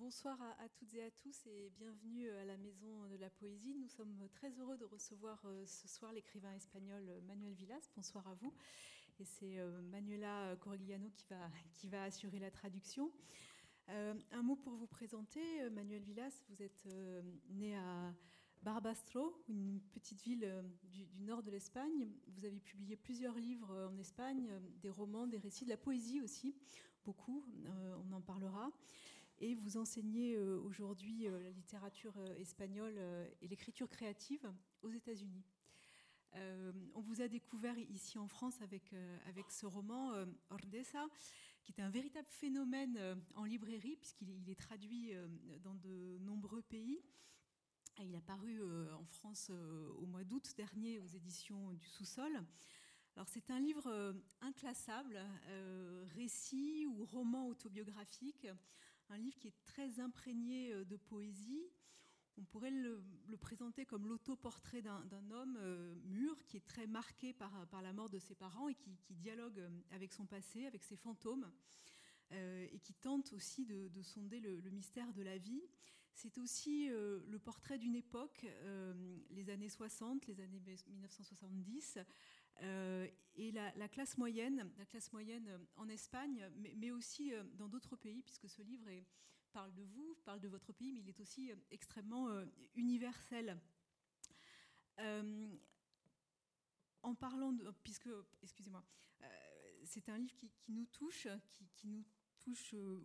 Bonsoir à, toutes et à tous et bienvenue à la Maison de la Poésie. Nous sommes très heureux de recevoir euh, ce soir l'écrivain espagnol Manuel Villas. Bonsoir à vous. Et c'est euh, Manuela Corigliano qui va, assurer la traduction. Euh, un mot pour vous présenter. Manuel Villas, vous êtes né à Barbastro, une petite ville du, nord de l'Espagne. Vous avez publié plusieurs livres en Espagne, des romans, des récits, de la poésie aussi, beaucoup, on en parlera et vous enseignez euh, aujourd'hui euh, la littérature euh, espagnole et l'écriture créative aux États-Unis. on vous a découvert ici en France avec, avec ce roman Ordesa, qui est un véritable phénomène en librairie, puisqu'il est traduit dans de nombreux pays. il a paru en France au mois d'août dernier aux éditions du Sous-sol. Alors c'est un livre inclassable, récit ou roman autobiographique, un livre qui est très imprégné euh, de poésie. On pourrait le, présenter comme l'autoportrait d'un homme euh, mûr qui est très marqué par, la mort de ses parents et qui, dialogue euh, avec son passé, avec ses fantômes. et qui tente aussi de, sonder le, mystère de la vie. C'est aussi le portrait d'une époque, les années 60, les années 1970, et la, classe moyenne, la classe moyenne en Espagne, mais, aussi dans d'autres pays, puisque ce livre parle de vous, parle de votre pays, mais il est aussi extrêmement universel. en parlant de, puisque, excusez-moi, c'est un livre qui, nous touche, qui nous touche euh,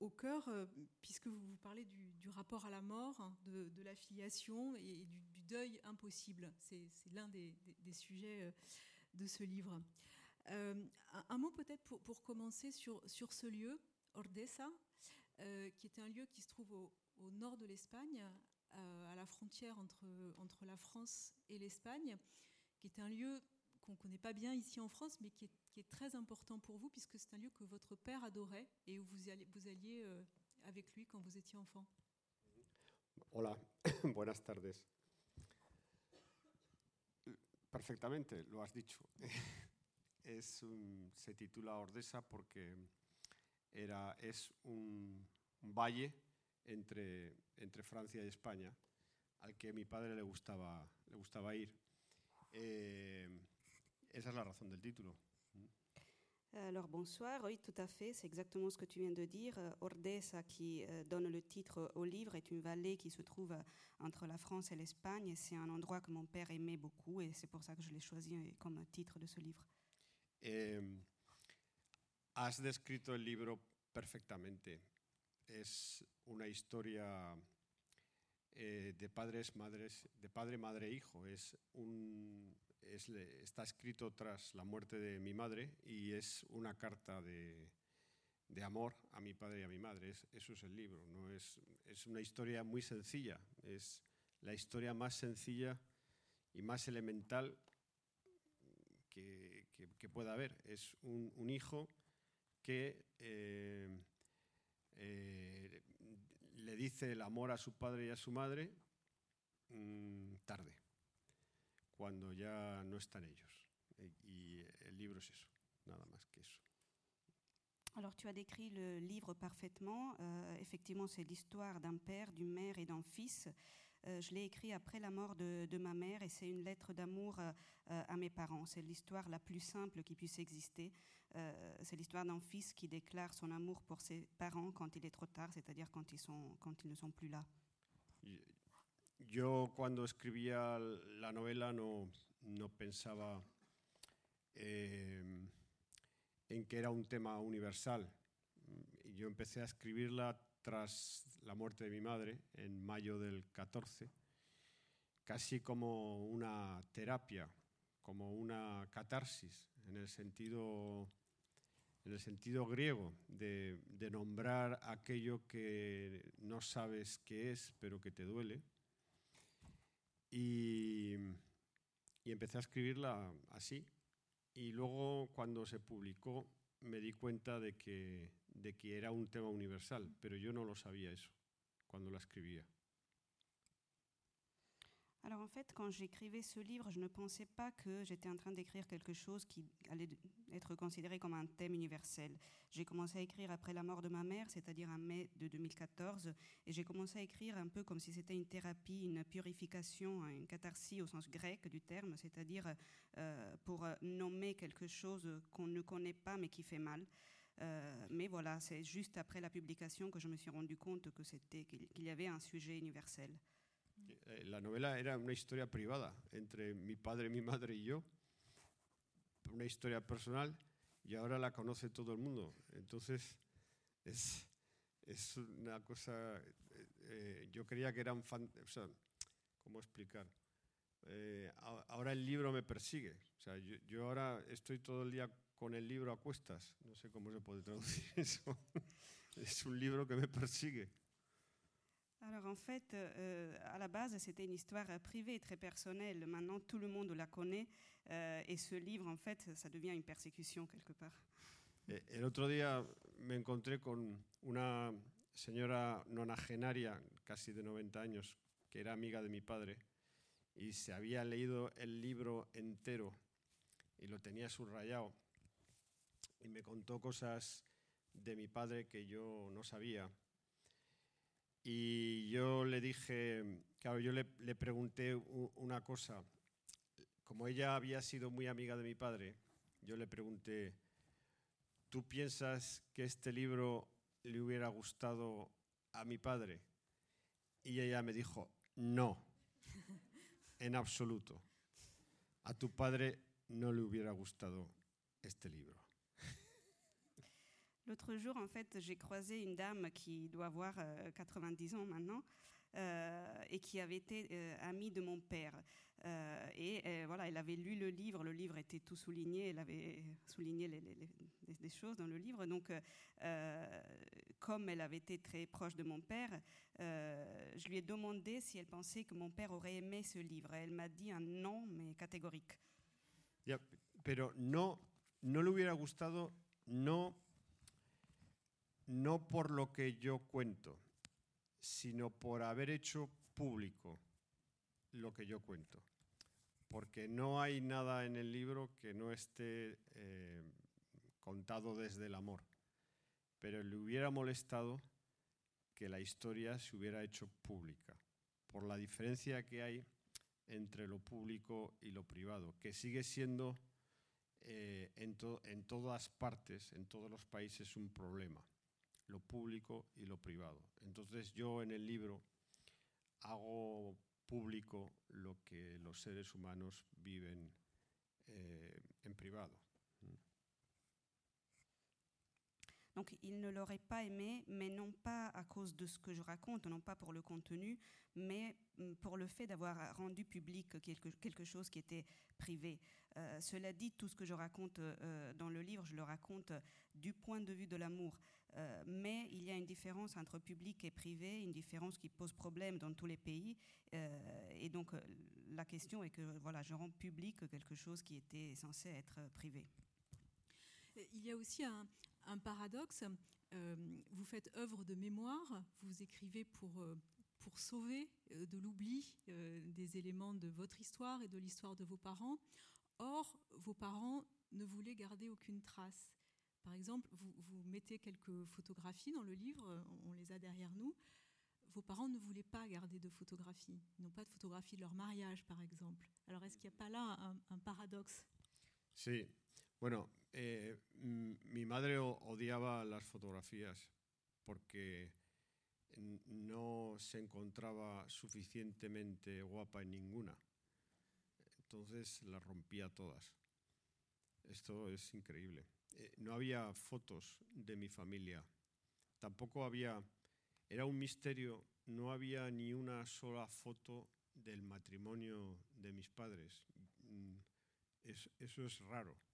au, cœur, euh, puisque vous, parlez du, rapport à la mort, hein, de, l'affiliation et du, deuil impossible. C'est l'un des, sujets euh, de ce livre. un, mot peut-être pour, commencer sur, ce lieu, Ordesa, qui est un lieu qui se trouve au, nord de l'Espagne, à la frontière entre la France et l'Espagne, qui est un lieu qu'on ne connaît pas bien ici en France, mais qui est, très important pour vous, puisque c'est un lieu que votre père adorait et où vous alliez, euh, avec lui quand vous étiez enfant. Hola, buenas tardes. Perfectamente, lo has dicho. es un, se titula Ordesa porque era, es un, un valle entre, entre Francia y España al que mi padre le gustaba, le gustaba ir. Eh, esa es la razón del título. Alors bonsoir, oui tout à fait, c'est exactement ce que tu viens de dire. Euh, Ordesa qui euh, donne le titre au livre est une vallée qui se trouve euh, entre la France et l'Espagne c'est un endroit que mon père aimait beaucoup et c'est pour ça que je l'ai choisi comme titre de ce livre. Eh, has descrito el libro perfectamente. Es una historia eh, de padres, madres, de padre, madre, hijo. Es un, está escrito tras la muerte de mi madre y es una carta de, amor a mi padre y a mi madre. eso es el libro. ¿no? Es, es, una historia muy sencilla. Es la historia más sencilla y más elemental que, pueda haber. Es un, hijo que eh, eh, le dice el amor a su padre y a su madre mm, tarde cuando ya no están ellos. Y el libro es eso, nada más que eso. Alors tu as décrit le livre parfaitement. Euh, effectivement, c'est l'histoire d'un père, d'une mère et d'un fils. Euh, je l'ai écrit après la mort de, de ma mère et c'est une lettre d'amour euh, à mes parents. C'est l'histoire la plus simple qui puisse exister. C'est l'histoire d'un fils qui déclare son amour pour ses parents quand il est trop tard, c'est-à-dire quand, ils sont, quand ils ne sont plus là. Yo cuando escribía la novela no, pensaba eh, en que era un tema universal. Yo empecé a escribirla tras la muerte de mi madre en mayo del 14, casi como una terapia, como una catarsis, en el sentido, en el sentido griego de, de nombrar aquello que no sabes qué es, pero que te duele y, empecé a escribirla así. Y luego cuando se publicó me di cuenta de que, de que era un tema universal, pero yo no lo sabía eso cuando la escribía. Alors en fait, quand j'écrivais ce livre, je ne pensais pas que j'étais en train d'écrire quelque chose qui allait être considéré comme un thème universel. J'ai commencé à écrire après la mort de ma mère, c'est-à-dire en mai de 2014, et j'ai commencé à écrire un peu comme si c'était une thérapie, une purification, une catharsis au sens grec du terme, c'est-à-dire euh, pour nommer quelque chose qu'on ne connaît pas mais qui fait mal. Euh, mais voilà, c'est juste après la publication que je me suis rendu compte que c'était qu'il y avait un sujet universel. Eh, la novela era una historia privada entre mi padre, mi madre y yo, una historia personal y ahora la conoce todo el mundo. Entonces es, es una cosa, eh, eh, yo creía que eran, fan, o sea, ¿cómo explicar? Eh, ahora el libro me persigue, o sea, yo, yo ahora estoy todo el día con el libro a cuestas, no sé cómo se puede traducir eso, es un libro que me persigue. Alors en fait, euh, à la base, c'était une histoire privée, très personnelle. Maintenant, tout le monde la connaît. Euh, et ce livre, en fait, ça devient une persécution quelque part. Eh, el otro día me encontré con una señora nonagenaria, casi de 90 años, que era amiga de mi padre, y se había leído el libro entero y lo tenía subrayado. Y me contó cosas de mi padre que yo no sabía y yo le dije, claro, yo le, le pregunté una cosa. Como ella había sido muy amiga de mi padre, yo le pregunté, ¿tú piensas que este libro le hubiera gustado a mi padre? Y ella me dijo, no, en absoluto. A tu padre no le hubiera gustado este libro. L'autre jour, en fait, j'ai croisé une dame qui doit avoir 90 euh, ans maintenant euh, et qui avait été euh, amie de mon père. et voilà, elle avait lu le livre, le livre était tout souligné, elle avait souligné les, choses dans le livre. Donc, comme elle avait été très proche de mon père, je lui ai demandé si elle pensait que mon père aurait aimé ce livre. Elle m'a dit un non, mais catégorique. Yeah, pero no, no le hubiera gustado, no no por lo que yo cuento, sino por haber hecho público lo que yo cuento. Porque no hay nada en el libro que no esté eh, contado desde el amor. Pero le hubiera molestado que la historia se hubiera hecho pública, por la diferencia que hay entre lo público y lo privado, que sigue siendo eh, en, en todas partes, en todos los países, un problema lo público y lo privado. Entonces yo en el libro hago público lo que los seres humanos viven eh, en privado. Donc il ne l'aurait pas aimé, mais non pas à cause de ce que je raconte, non pas pour le contenu, mais mm, pour le fait d'avoir rendu public quelque, chose qui était privé. Euh, cela dit, tout ce que je raconte euh, dans le livre, je le raconte du point de vue de l'amour. Euh, mais il y a une différence entre public et privé, une différence qui pose problème dans tous les pays. Euh, et donc euh, la question est que voilà, je rends public quelque chose qui était censé être privé. Il y a aussi un, paradoxe. vous faites œuvre de mémoire, vous écrivez pour, pour sauver de l'oubli des éléments de votre histoire et de l'histoire de vos parents. Or, vos parents ne voulaient garder aucune trace. Par exemple, vous, vous, mettez quelques photographies dans le livre, on les a derrière nous. Vos parents ne voulaient pas garder de photographies. Ils n'ont pas de photographies de leur mariage, par exemple. Alors, est-ce qu'il n'y a pas là un, un paradoxe? Bueno, eh, mi madre odiaba las fotografías porque no se encontraba suficientemente guapa en ninguna. Entonces las rompía todas. Esto es increíble. Eh, no había fotos de mi familia, tampoco había, era un misterio, no había ni una sola foto del matrimonio de mis padres. Mm, eso es raro.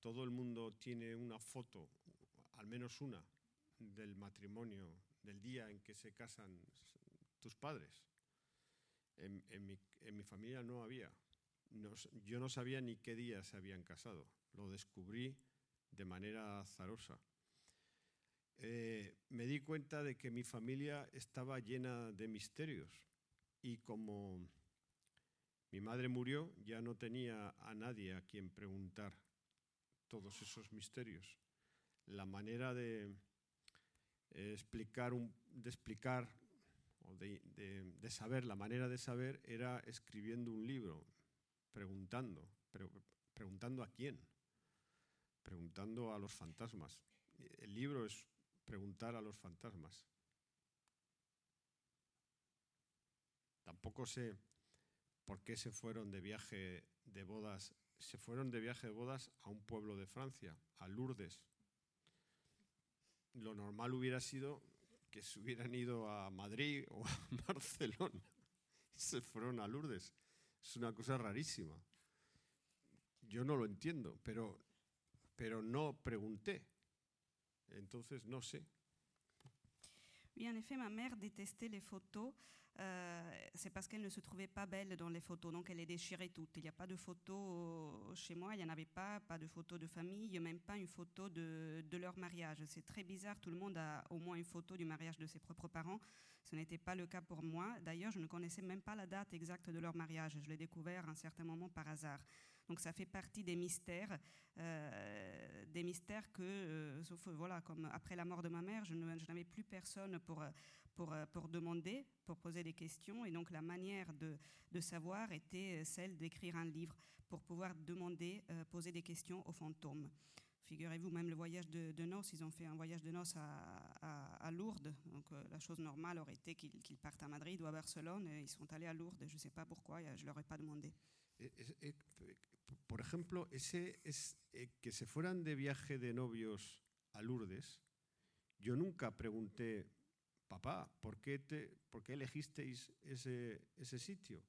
Todo el mundo tiene una foto, al menos una, del matrimonio, del día en que se casan tus padres. En, mi, familia no había. yo no sabía ni qué día se habían casado. Lo descubrí de manera azarosa. Eh, me di cuenta de que mi familia estaba llena de misterios y como mi madre murió, ya no tenía a nadie a quien preguntar todos esos misterios. La manera de eh, explicar, un, de explicar o de, de, de, saber, la manera de saber era escribiendo un libro, preguntando, pero preguntando a quién, preguntando a los fantasmas. El libro es preguntar a los fantasmas. Tampoco sé por qué se fueron de viaje de bodas. Se fueron de viaje de bodas a un pueblo de Francia, a Lourdes. Lo normal hubiera sido que se hubieran ido a Madrid o a Barcelona. Se fueron a Lourdes. Es una cosa rarísima. Yo no lo entiendo, pero, pero no pregunté. Entonces no sé. En effet, ma mère détestait les photos. Euh, c'est parce qu'elle ne se trouvait pas belle dans les photos, donc elle les déchirait toutes. Il n'y a pas de photos chez moi, il n'y en avait pas, pas de photos de famille, même pas une photo de, de leur mariage. C'est très bizarre, tout le monde a au moins une photo du mariage de ses propres parents. Ce n'était pas le cas pour moi. D'ailleurs, je ne connaissais même pas la date exacte de leur mariage. Je l'ai découvert à un certain moment par hasard. Donc ça fait partie des mystères, euh, des mystères que, euh, sauf voilà, comme après la mort de ma mère, je n'avais plus personne pour, pour, demander, pour poser des questions, et donc la manière de, de savoir était celle d'écrire un livre pour pouvoir demander, euh, poser des questions aux fantômes. Figurez-vous, même le voyage de, de, noces, ils ont fait un voyage de noces à, Lourdes. Donc euh, la chose normale aurait été qu'ils qu partent à Madrid ou à Barcelone. Et ils sont allés à Lourdes. Je ne sais pas pourquoi, je ne leur ai pas demandé. Ese es eh, que se fueran de viaje de novios a Lourdes. Yo nunca pregunté, papá, ¿por qué, te, por qué elegisteis ese, ese sitio?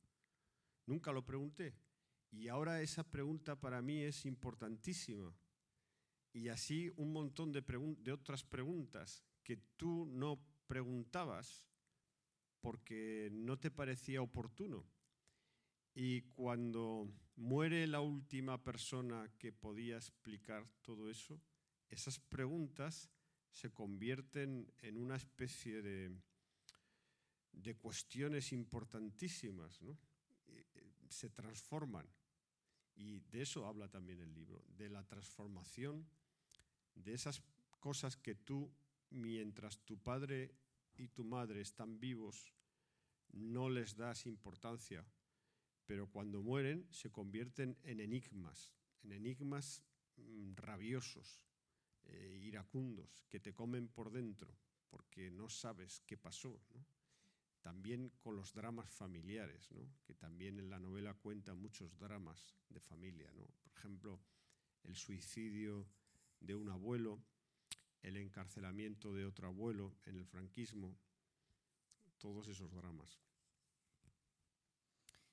Nunca lo pregunté. Y ahora esa pregunta para mí es importantísima. Y así un montón de, otras preguntas que tú no preguntabas porque no te parecía oportuno. Y cuando muere la última persona que podía explicar todo eso, esas preguntas se convierten en una especie de, de cuestiones importantísimas, ¿no? se transforman. Y de eso habla también el libro, de la transformación de esas cosas que tú, mientras tu padre y tu madre están vivos, no les das importancia, pero cuando mueren se convierten en enigmas, en enigmas mmm, rabiosos, eh, iracundos, que te comen por dentro, porque no sabes qué pasó. También con los dramas familiares, que también en la novela cuenta muchos dramas de familia. Por ejemplo, el suicidio de un abuelo, el encarcelamiento de otro abuelo en el franquismo, todos esos dramas.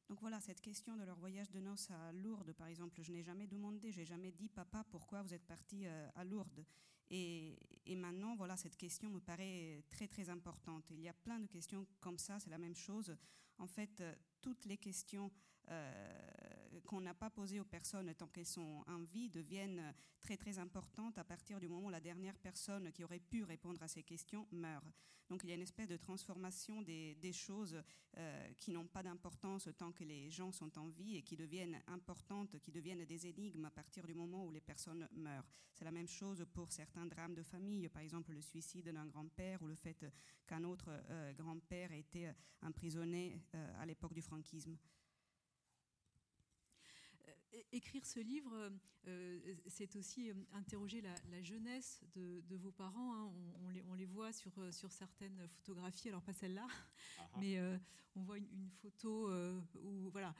Donc voilà, cette question de leur voyage de noces à Lourdes, par exemple, je n'ai jamais demandé, j'ai jamais dit, papa, pourquoi vous êtes parti euh, à Lourdes? Et, maintenant, voilà, cette question me paraît très très importante. Il y a plein de questions comme ça, c'est la même chose. En fait, euh, toutes les questions euh, qu'on n'a pas posées aux personnes tant qu'elles sont en vie deviennent très très importantes à partir du moment où la dernière personne qui aurait pu répondre à ces questions meurt. Donc il y a une espèce de transformation des, choses euh, qui n'ont pas d'importance tant que les gens sont en vie et qui deviennent importantes, qui deviennent des énigmes à partir du moment où les personnes meurent. C'est la même chose pour certains drames de famille, par exemple le suicide d'un grand-père ou le fait qu'un autre euh, grand-père ait été emprisonné euh, à l'époque du franquisme. Écrire ce livre, euh, c'est aussi interroger la, la jeunesse de, de, vos parents. Hein. On, on, les, on, les, voit sur, sur certaines photographies, alors pas celle-là, mais euh, on voit une, une photo euh, où, voilà,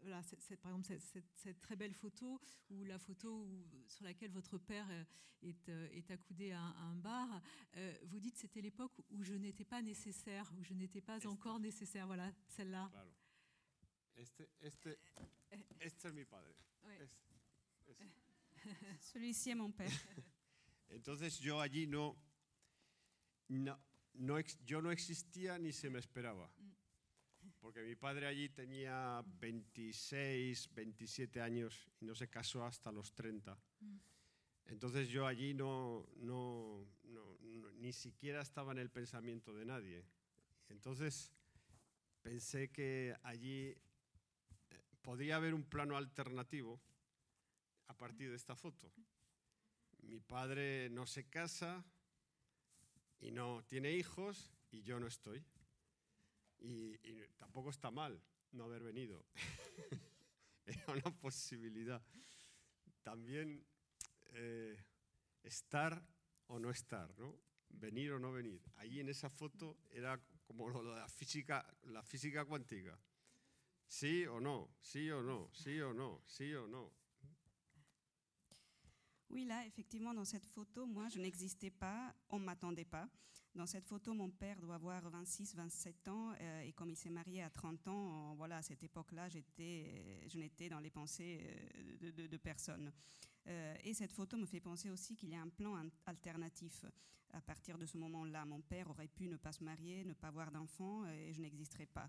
voilà cette, par exemple, cette, cette, très belle photo, ou la photo où, sur laquelle votre père est, est accoudé à un, à un bar. vous dites c'était l'époque où je n'étais pas nécessaire, où je n'étais pas encore nécessaire. Voilà, celle-là. Este, este, este es mi padre. Oui. Es, es. Celui-ci est mon père. Entonces yo allí no, no, no, yo no existía ni se me esperaba. Porque mi padre allí tenía 26, 27 años y no se casó hasta los 30. Entonces yo allí no, no, no, no, ni siquiera estaba en el pensamiento de nadie. Entonces pensé que allí podría haber un plano alternativo a partir de esta foto. Mi padre no se casa y no tiene hijos y yo no estoy. Y, tampoco está mal no haber venido. Era una posibilidad. También eh, estar o no estar, ¿no? Venir o no venir. Ahí en esa foto era como lo de la física, la física cuántica. Sí o no, sí o no, sí o no, sí o no. Oui, là, effectivement, dans cette photo, moi, je n'existais pas, on ne m'attendait pas. Dans cette photo, mon père doit avoir 26, 27 ans, euh, et comme il s'est marié à 30 ans, voilà, à cette époque-là, j'étais, je n'étais dans les pensées euh, de, de, personne. Euh, et cette photo me fait penser aussi qu'il y a un plan alternatif. À partir de ce moment-là, mon père aurait pu ne pas se marier, ne pas avoir d'enfants, et je n'existerais pas.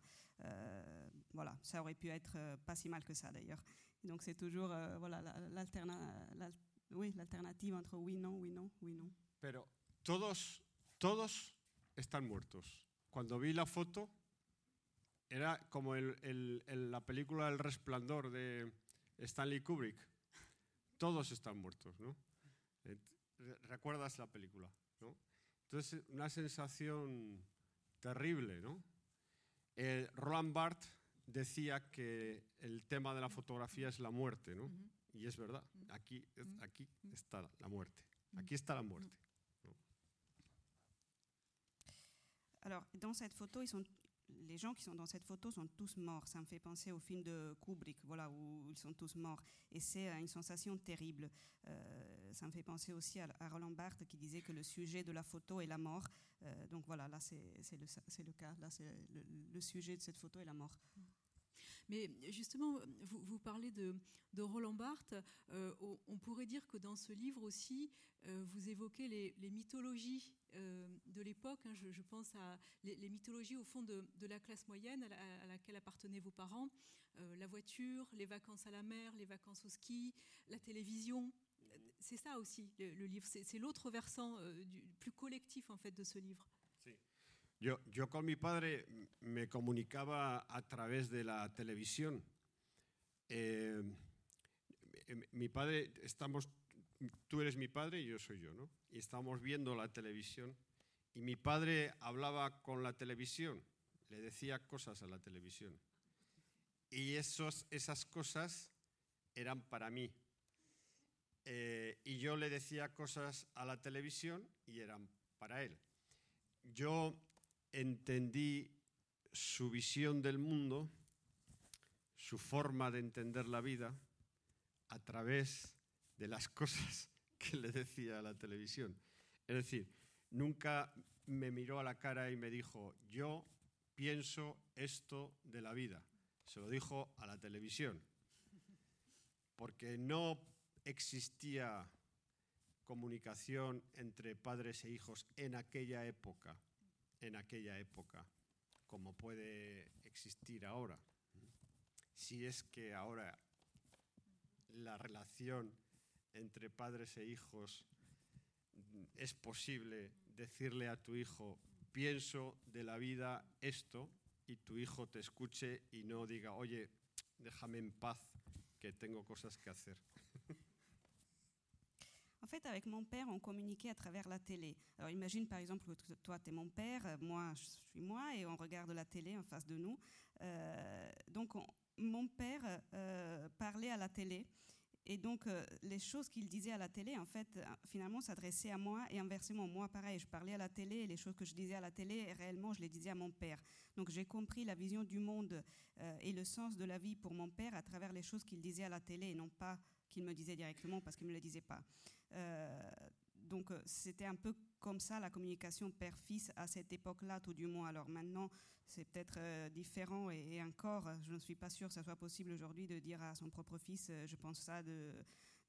voilà, ça aurait pu être pas si mal que ça d'ailleurs. Donc c'est toujours voilà l'alternative oui, la alternativa entre oui, no, oui, no, oui, no. Pero todos, todos están muertos. Cuando vi la foto, era como el, la película El Resplandor de Stanley Kubrick. Todos están muertos, ¿no? ¿Recuerdas la película? ¿no? Entonces, una sensación terrible, ¿no? Roland Barthes decía que el tema de la fotografía es la muerte, ¿no? Y es verdad, aquí, aquí está la muerte. Aquí está la muerte. Alors, dans cette photo, ils sont, les gens qui sont dans cette photo sont tous morts. Ça me fait penser au film de Kubrick, voilà, où ils sont tous morts. Et c'est une sensation terrible. Euh, ça me fait penser aussi à, Roland Barthes qui disait que le sujet de la photo est la mort. Euh, donc voilà, là c'est le, le, cas. Là, c'est le, le, sujet de cette photo est la mort. Mais justement, vous, parlez de, Roland Barthes. Euh, on pourrait dire que dans ce livre aussi, euh, vous évoquez les, mythologies euh, de l'époque. Hein. je, pense à les, mythologies au fond de, la classe moyenne à, laquelle appartenaient vos parents. la voiture, les vacances à la mer, les vacances au ski, la télévision. C'est ça aussi le, livre. C'est l'autre versant du, plus collectif en fait de ce livre. Yo, yo con mi padre me comunicaba a través de la televisión. Eh, mi padre, estamos, tú eres mi padre y yo soy yo, ¿no? Y estamos viendo la televisión y mi padre hablaba con la televisión, le decía cosas a la televisión. Y esos, esas cosas eran para mí. Eh, y yo le decía cosas a la televisión y eran para él. Yo entendí su visión del mundo, su forma de entender la vida, a través de las cosas que le decía a la televisión. Es decir, nunca me miró a la cara y me dijo, yo pienso esto de la vida. Se lo dijo a la televisión. Porque no existía comunicación entre padres e hijos en aquella época en aquella época como puede existir ahora. Si es que ahora la relación entre padres e hijos es posible decirle a tu hijo, pienso de la vida esto, y tu hijo te escuche y no diga, oye, déjame en paz, que tengo cosas que hacer. Fait, avec mon père, on communiquait à travers la télé. Alors imagine par exemple que toi, tu es mon père, euh, moi, je suis moi, et on regarde la télé en face de nous. Euh, donc mon père euh, parlait à la télé. Et donc, les choses qu'il disait à la télé, en fait, finalement, s'adressaient à moi et inversement. Moi, pareil, je parlais à la télé et les choses que je disais à la télé, réellement, je les disais à mon père. Donc, j'ai compris la vision du monde et le sens de la vie pour mon père à travers les choses qu'il disait à la télé et non pas qu'il me disait directement parce qu'il ne me le disait pas. Euh, donc euh, c'était un peu comme ça la communication père-fils à cette époque-là, tout du moins. Alors maintenant, c'est peut-être euh, différent et, encore, je ne suis pas sûre que ce soit possible aujourd'hui de dire à son propre fils, je pense ça de,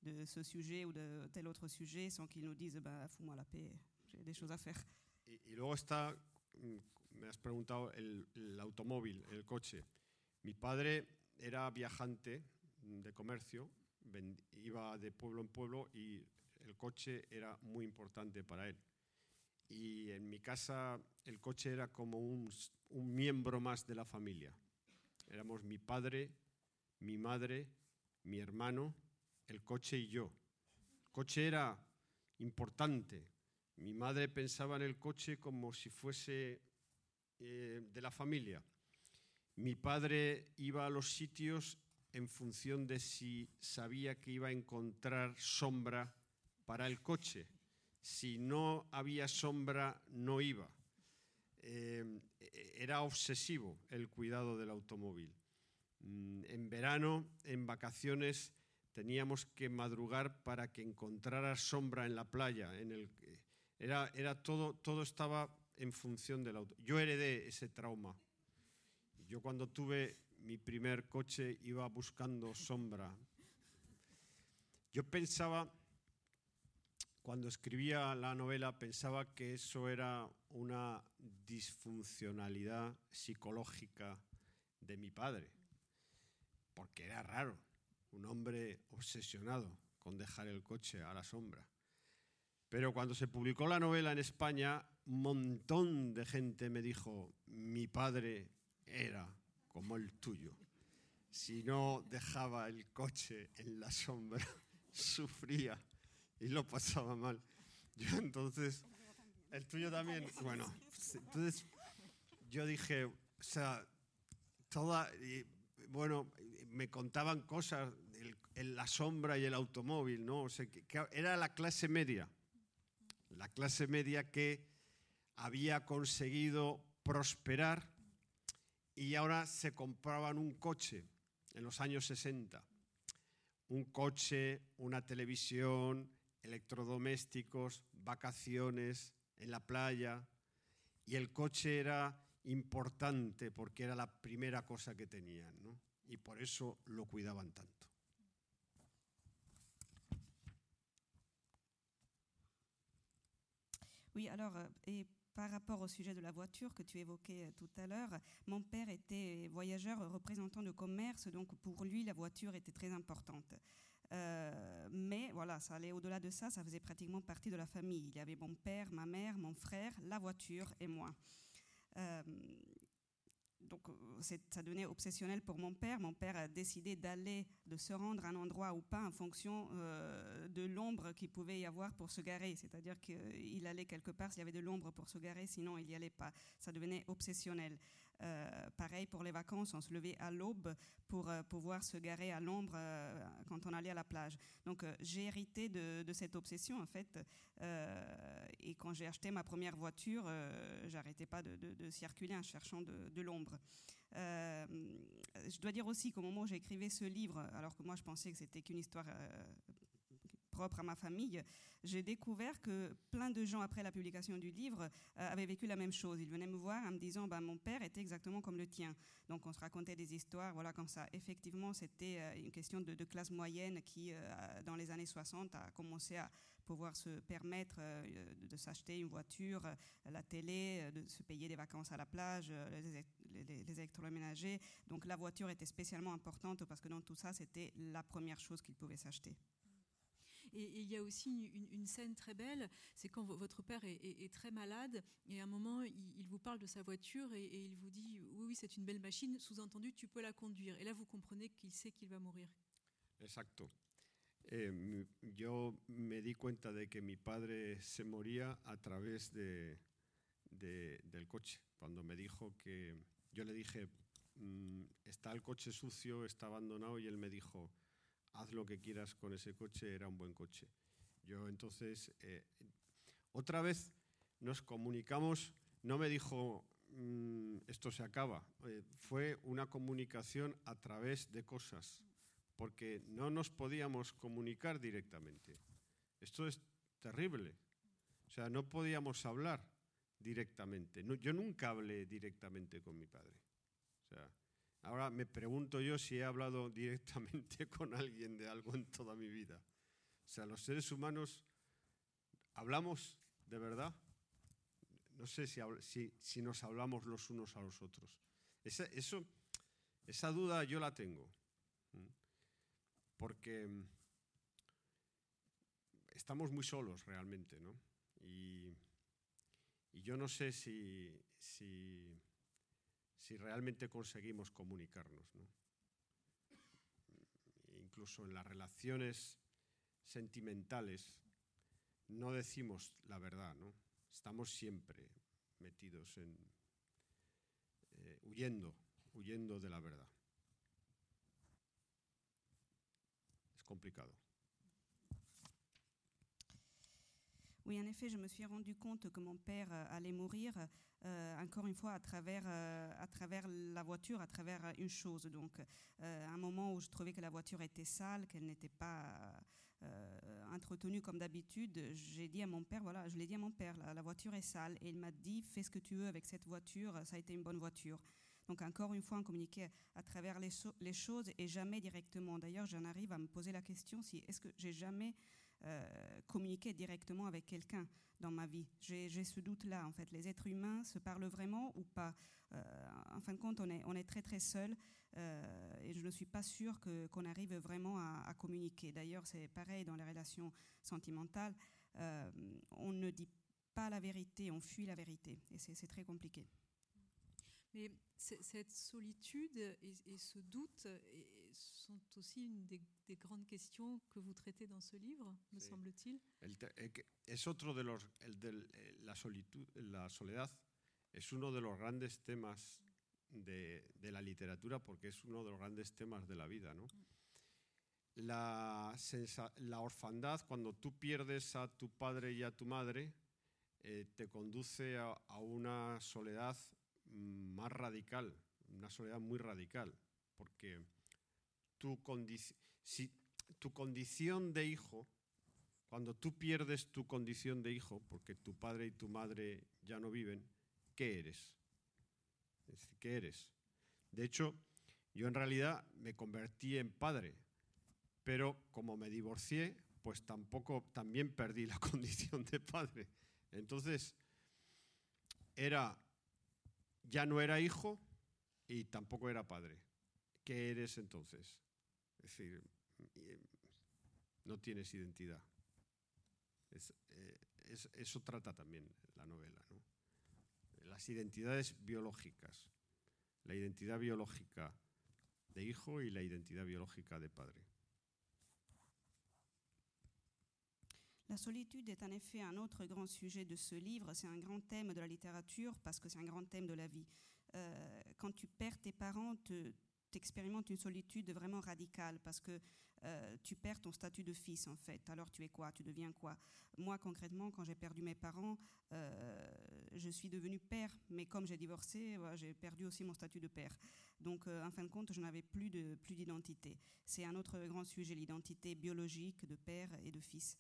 de, ce sujet ou de tel autre sujet, sans qu'il nous dise, bah, fous-moi la paix, j'ai des choses à faire. Et, y luego está, mm, me has preguntado, el, el automóvil, el coche. Mi padre era viajante de comercio, iba de pueblo en pueblo y el coche era muy importante para él. Y en mi casa el coche era como un, miembro más de la familia. Éramos mi padre, mi madre, mi hermano, el coche y yo. El coche era importante. Mi madre pensaba en el coche como si fuese eh, de la familia. Mi padre iba a los sitios en función de si sabía que iba a encontrar sombra para el coche. Si no había sombra, no iba. Eh, era obsesivo el cuidado del automóvil. Mm, en verano, en vacaciones, teníamos que madrugar para que encontrara sombra en la playa. En el, era, todo, todo estaba en función del auto. Yo heredé ese trauma. Yo cuando tuve mi primer coche iba buscando sombra. Yo pensaba, cuando escribía la novela, pensaba que eso era una disfuncionalidad psicológica de mi padre, porque era raro, un hombre obsesionado con dejar el coche a la sombra. Pero cuando se publicó la novela en España, un montón de gente me dijo, mi padre era como el tuyo. Si no dejaba el coche en la sombra, sufría y lo pasaba mal. Yo entonces, el tuyo también, bueno, entonces yo dije, o sea, toda, bueno, me contaban cosas, en la sombra y el automóvil, ¿no? O sea, era la clase media, la clase media que había conseguido prosperar y ahora se compraban un coche en los años 60. Un coche, una televisión, electrodomésticos, vacaciones en la playa. Y el coche era importante porque era la primera cosa que tenían, Y por eso lo cuidaban tanto. Euh, par rapport au sujet de la voiture que tu évoquais euh, tout à l'heure, mon père était voyageur, représentant de commerce, donc pour lui, la voiture était très importante. Euh, mais voilà, ça allait au-delà de ça, ça faisait pratiquement partie de la famille. Il y avait mon père, ma mère, mon frère, la voiture et moi. Euh, donc euh, ça devenait obsessionnel pour mon père. Mon père a décidé d'aller, de se rendre à un endroit ou pas en fonction euh, de l'ombre qu'il pouvait y avoir pour se garer. C'est-à-dire qu'il allait quelque part s'il y avait de l'ombre pour se garer, sinon il n'y allait pas. Ça devenait obsessionnel. Euh, pareil pour les vacances, on se levait à l'aube pour euh, pouvoir se garer à l'ombre euh, quand on allait à la plage. Donc j'ai hérité de, cette obsession en fait. et quand j'ai acheté ma première voiture, j'arrêtais pas de, circuler en cherchant de, l'ombre. je dois dire aussi qu'au moment où j'écrivais ce livre, alors que moi je pensais que c'était qu'une histoire propre à ma famille, j'ai découvert que plein de gens, après la publication du livre, euh, avaient vécu la même chose. Ils venaient me voir en me disant bah, Mon père était exactement comme le tien. Donc on se racontait des histoires, voilà, comme ça. Effectivement, c'était euh, une question de, classe moyenne qui, euh, dans les années 60, a commencé à pouvoir se permettre de, s'acheter une voiture, la télé, de se payer des vacances à la plage, les, les électroménagers. Donc la voiture était spécialement importante parce que dans tout ça, c'était la première chose qu'ils pouvaient s'acheter. Et, il y a aussi une, scène très belle, c'est quand votre père est, très malade et à un moment il, vous parle de sa voiture et, il vous dit oui, oui c'est une belle machine, sous-entendu tu peux la conduire. Et là vous comprenez qu'il sait qu'il va mourir. Exacto. Eh, yo me di cuenta de que mi padre se moría a través de, del coche. Cuando me dijo que yo le dije, mm, está el coche sucio, está abandonado, y él me dijo, haz lo que quieras con ese coche, era un buen coche. Yo entonces, eh, otra vez nos comunicamos, no me dijo, mm, esto se acaba, eh, fue una comunicación a través de cosas, porque no nos podíamos comunicar directamente. Esto es terrible. O sea, no podíamos hablar directamente. yo nunca hablé directamente con mi padre. O sea, Ahora me pregunto yo si he hablado directamente con alguien de algo en toda mi vida. O sea, los seres humanos hablamos de verdad. No sé si, nos hablamos los unos a los otros. Esa, duda yo la tengo. Porque estamos muy solos realmente, ¿no? Y, y yo no sé si, si si realmente conseguimos comunicarnos. ¿no? incluso en las relaciones sentimentales, no decimos la verdad. Estamos siempre metidos en eh, huyendo, huyendo de la verdad. Es complicado. Oui, en effet, je me suis rendu compte que mon père euh, allait mourir, euh, encore une fois, à travers, euh, à travers la voiture, à travers une chose. Donc, euh, un moment où je trouvais que la voiture était sale, qu'elle n'était pas entretenue comme d'habitude, j'ai dit à mon père, voilà, je l'ai dit à mon père, la, voiture est sale. Et il m'a dit, fais ce que tu veux avec cette voiture, ça a été une bonne voiture. Donc encore une fois, on communiquait à travers les, les choses et jamais directement. D'ailleurs, j'en arrive à me poser la question si est-ce que j'ai jamais euh, communiqué directement avec quelqu'un dans ma vie. J'ai ce doute-là, en fait. Les êtres humains se parlent vraiment ou pas? Euh, En fin de compte, on est, très très seul euh, et je ne suis pas sûre qu'on arrive vraiment à, communiquer. D'ailleurs, c'est pareil dans les relations sentimentales. On ne dit pas la vérité, on fuit la vérité et c'est très compliqué. Cette solitude et, et ce doute sont aussi une des, des grandes questions que vous traitez dans ce livre, me Sí. semble-t-il. Es otro de los, el del- eh, la, solitud, la soledad es uno de los grandes temas de, de la literatura porque es uno de los grandes temas de la vida, ¿no? La, sensa- la orfandad, cuando tú pierdes a tu padre y a tu madre, eh, te conduce a, a una soledad mm, más radical, una soledad muy radical, porque tu, condición de hijo cuando tú pierdes tu condición de hijo, porque tu padre y tu madre ya no viven, ¿qué eres? ¿qué eres? De hecho, yo en realidad me convertí en padre, pero como me divorcié, pues tampoco, también perdí la condición de padre. Entonces, era, ya no era hijo y tampoco era padre. ¿Qué eres entonces? Es decir, eh, no tienes identidad. Eh, es- eso trata también la novela. ¿no? Las identidades biológicas. La identidad biológica de hijo y la identidad biológica de padre. La solitude est en effet un autre grand sujet de ce livre. C'est un grand thème de la littérature parce que c'est un grand thème de la vie. Euh, quand tu perds tes parents, tu expérimentes une solitude vraiment radicale parce que euh, tu perds ton statut de fils en fait. Alors tu es quoi? Tu deviens quoi? Moi concrètement, quand j'ai perdu mes parents, euh, je suis devenue père, mais comme j'ai divorcé, j'ai perdu aussi mon statut de père. Donc en fin de compte, je n'avais plus plus d'identité. C'est un autre grand sujet, l'identité biologique de père et de fils.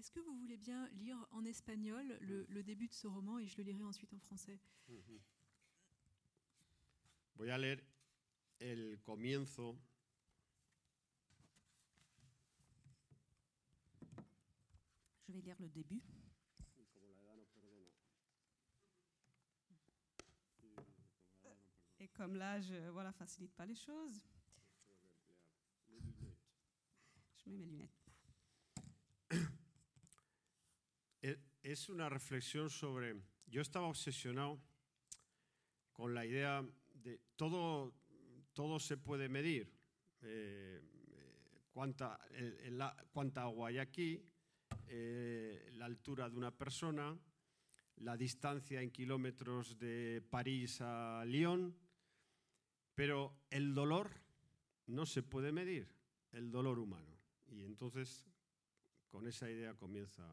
Est-ce que vous voulez bien lire en espagnol le, le début de ce roman et je le lirai ensuite en français? Voy a leer el comienzo. Je vais lire le début. Et comme l'âge, euh, voilà, facilite pas les choses. Je mets mes lunettes. Es una reflexión sobre... Yo estaba obsesionado con la idea de todo, todo se puede medir. Eh, cuánta, cuánta agua hay aquí, eh, la altura de una persona, la distancia en kilómetros de París a Lyon, pero el dolor no se puede medir, el dolor humano. Y entonces con esa idea comienza,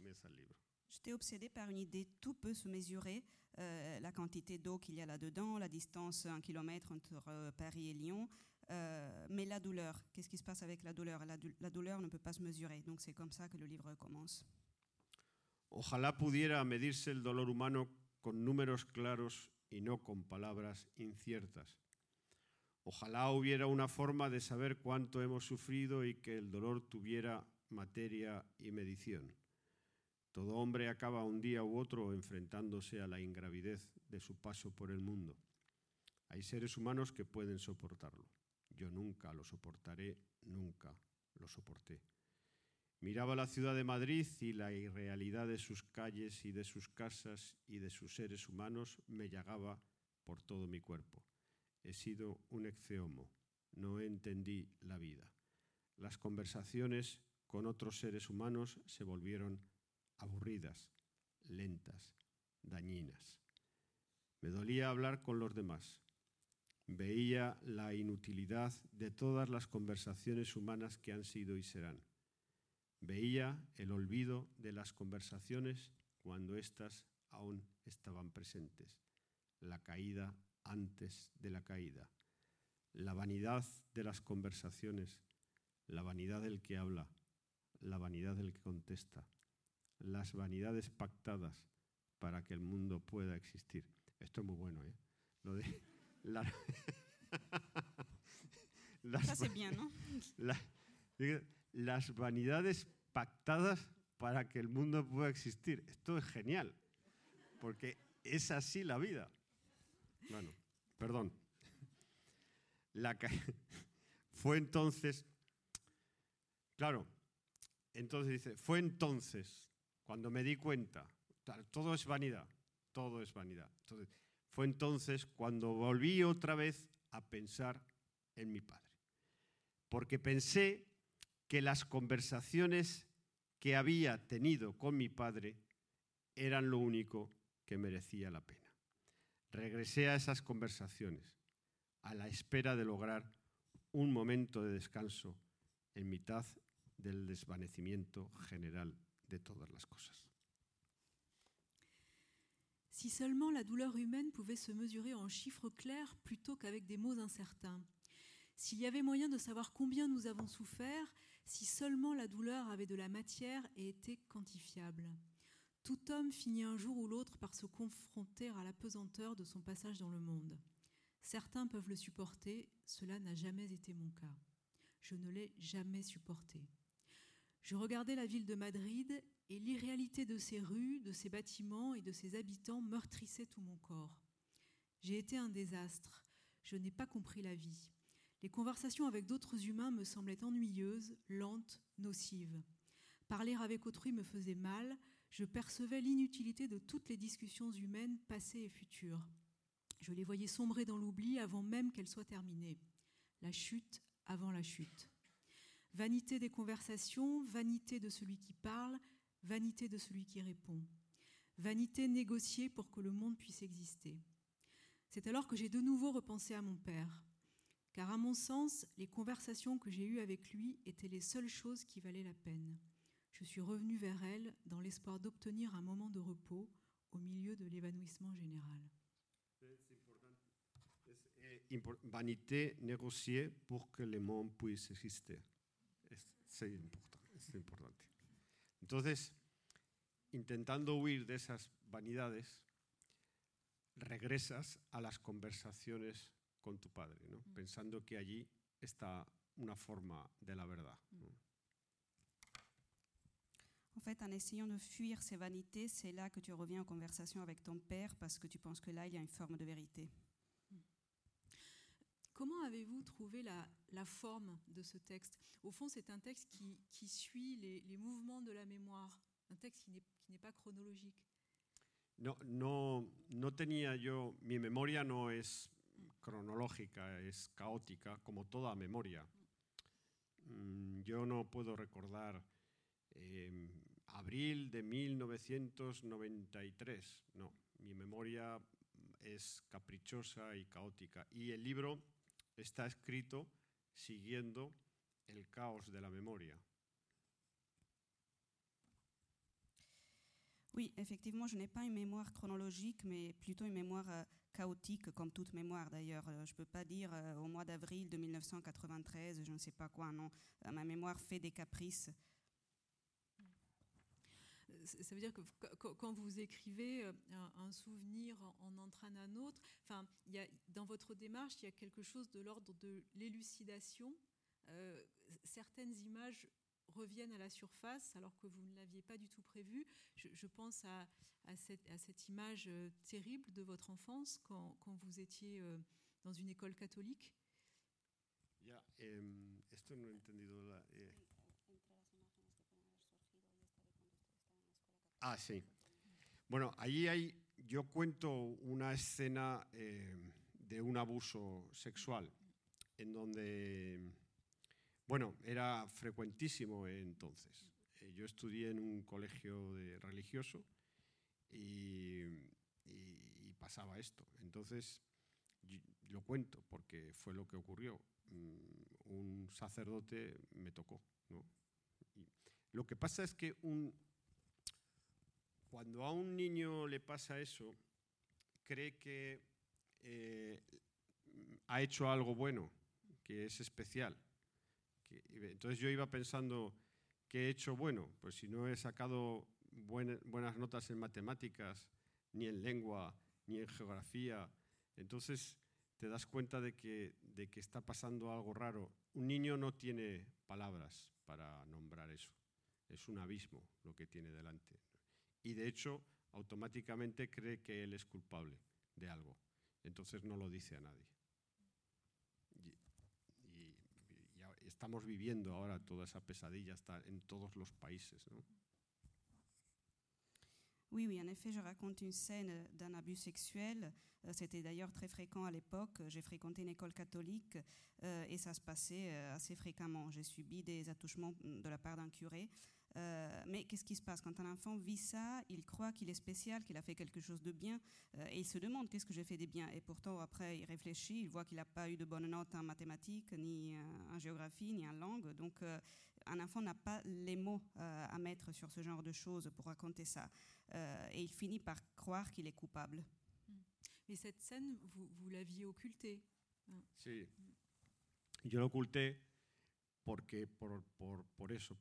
comienza el libro. J'étais obsédée par une idée, tout peut se mesurer, euh, la quantité d'eau qu'il y a là-dedans, la distance, un kilomètre entre euh, Paris et Lyon, euh, mais la douleur, qu'est-ce qui se passe avec la douleur la, la douleur ne peut pas se mesurer, donc c'est comme ça que le livre commence. Ojalá pudiera medirse el dolor humano con números claros y no con palabras inciertas. Ojalá hubiera una forma de saber cuánto hemos sufrido y que el dolor tuviera materia y medición. Todo hombre acaba un día u otro enfrentándose a la ingravidez de su paso por el mundo. Hay seres humanos que pueden soportarlo. Yo nunca lo soportaré, nunca lo soporté. Miraba la ciudad de Madrid y la irrealidad de sus calles y de sus casas y de sus seres humanos me llagaba por todo mi cuerpo. He sido un exceomo, no entendí la vida. Las conversaciones con otros seres humanos se volvieron aburridas, lentas, dañinas. Me dolía hablar con los demás. Veía la inutilidad de todas las conversaciones humanas que han sido y serán. Veía el olvido de las conversaciones cuando éstas aún estaban presentes. La caída antes de la caída. La vanidad de las conversaciones. La vanidad del que habla la vanidad del que contesta, las vanidades pactadas para que el mundo pueda existir. Esto es muy bueno, ¿eh? Lo de las, bien, ¿no? las vanidades pactadas para que el mundo pueda existir. Esto es genial, porque es así la vida. Bueno, perdón. La fue entonces, claro, entonces dice, fue entonces cuando me di cuenta, todo es vanidad, todo es vanidad. Fue entonces cuando volví otra vez a pensar en mi padre. Porque pensé que las conversaciones que había tenido con mi padre eran lo único que merecía la pena. Regresé a esas conversaciones a la espera de lograr un momento de descanso en mitad del desvanecimiento general Si seulement la douleur humaine pouvait se mesurer en chiffres clairs plutôt qu'avec des mots incertains. S'il y avait moyen de savoir combien nous avons souffert, si seulement la douleur avait de la matière et était quantifiable. Tout homme finit un jour ou l'autre par se confronter à la pesanteur de son passage dans le monde. Certains peuvent le supporter, cela n'a jamais été mon cas. Je ne l'ai jamais supporté. Je regardais la ville de Madrid et l'irréalité de ses rues, de ses bâtiments et de ses habitants meurtrissait tout mon corps. J'ai été un désastre. Je n'ai pas compris la vie. Les conversations avec d'autres humains me semblaient ennuyeuses, lentes, nocives. Parler avec autrui me faisait mal. Je percevais l'inutilité de toutes les discussions humaines passées et futures. Je les voyais sombrer dans l'oubli avant même qu'elles soient terminées. La chute avant la chute. Vanité des conversations, vanité de celui qui parle, vanité de celui qui répond. Vanité négociée pour que le monde puisse exister. C'est alors que j'ai de nouveau repensé à mon père, car à mon sens, les conversations que j'ai eues avec lui étaient les seules choses qui valaient la peine. Je suis revenue vers elle dans l'espoir d'obtenir un moment de repos au milieu de l'évanouissement général. Vanité négociée pour que le monde puisse exister. Es importante, es importante. Entonces, intentando huir de esas vanidades, regresas a las conversaciones con tu padre, ¿no? Mm. pensando que allí está una forma de la verdad. Mm. En fait, en essayant de fuir ces vanités, c'est là que tu reviens en conversation avec ton père parce que tu penses que là, il y a une forme de vérité. Comment avez-vous trouvé la, forme de ce texte? Au fond, c'est un texte qui, suit les, mouvements de la mémoire, un texte qui n'est pas chronologique. No, no, no tenía yo, mi memoria no es cronológica, es caótica, como toda memoria. Mm, yo no puedo recordar em, abril de 1993, no, mi memoria es caprichosa y caótica. Y el libro está escrito siguiendo el caos de la memoria. Oui, effectivement, je n'ai pas une mémoire chronologique, mais plutôt une mémoire euh, chaotique, comme toute mémoire d'ailleurs. Euh, je ne peux pas dire euh, au mois d'avril de 1993, je ne sais pas quoi, non. ma mémoire fait des caprices ça veut dire que quand vous écrivez euh, un, souvenir en, entraîne un autre, enfin, dans votre démarche, il y a quelque chose de l'ordre de l'élucidation. Euh, certaines images reviennent à la surface alors que vous ne l'aviez pas du tout prévu. Je, pense à, cette, image euh, terrible de votre enfance quand, vous étiez dans une école catholique. Ya, eh, esto no Ah, sí. Bueno, allí hay, yo cuento una escena eh, de un abuso sexual en donde, bueno, era frecuentísimo entonces. Eh, yo estudié en un colegio de religioso y, pasaba esto. Entonces, lo cuento porque fue lo que ocurrió. Mm, un sacerdote me tocó. lo que pasa es que un, cuando a un niño le pasa eso, cree que eh, ha hecho algo bueno, que es especial. entonces yo iba pensando, ¿qué he hecho bueno? Pues si no he sacado buenas notas en matemáticas, ni en lengua, ni en geografía, entonces te das cuenta de que, de que está pasando algo raro. Un niño no tiene palabras para nombrar eso. Es un abismo lo que tiene delante. Y de hecho, automáticamente cree que él es culpable de algo. Entonces no lo dice a nadie. estamos viviendo ahora toda esa pesadilla está en todos los países. ¿no? Oui, oui, en effet, je raconte une scène d'un abus sexuel. Euh, c'était d'ailleurs très fréquent à l'époque. J'ai fréquenté une école catholique euh, et ça se passait euh, assez fréquemment. J'ai subi des attouchements de la part d'un curé. Euh, mais qu'est-ce qui se passe Quand un enfant vit ça, il croit qu'il est spécial, qu'il a fait quelque chose de bien, euh, et il se demande qu'est-ce que j'ai fait de bien. Et pourtant, après, il réfléchit, il voit qu'il n'a pas eu de bonnes notes en mathématiques, ni en géographie, ni en langue. Donc, euh, un enfant n'a pas les mots à mettre sur ce genre de choses pour raconter ça. et il finit par croire qu'il est coupable. Mais cette scène, vous, vous l'aviez occultée Sí. Yo l'occulté porque por, por, por eso,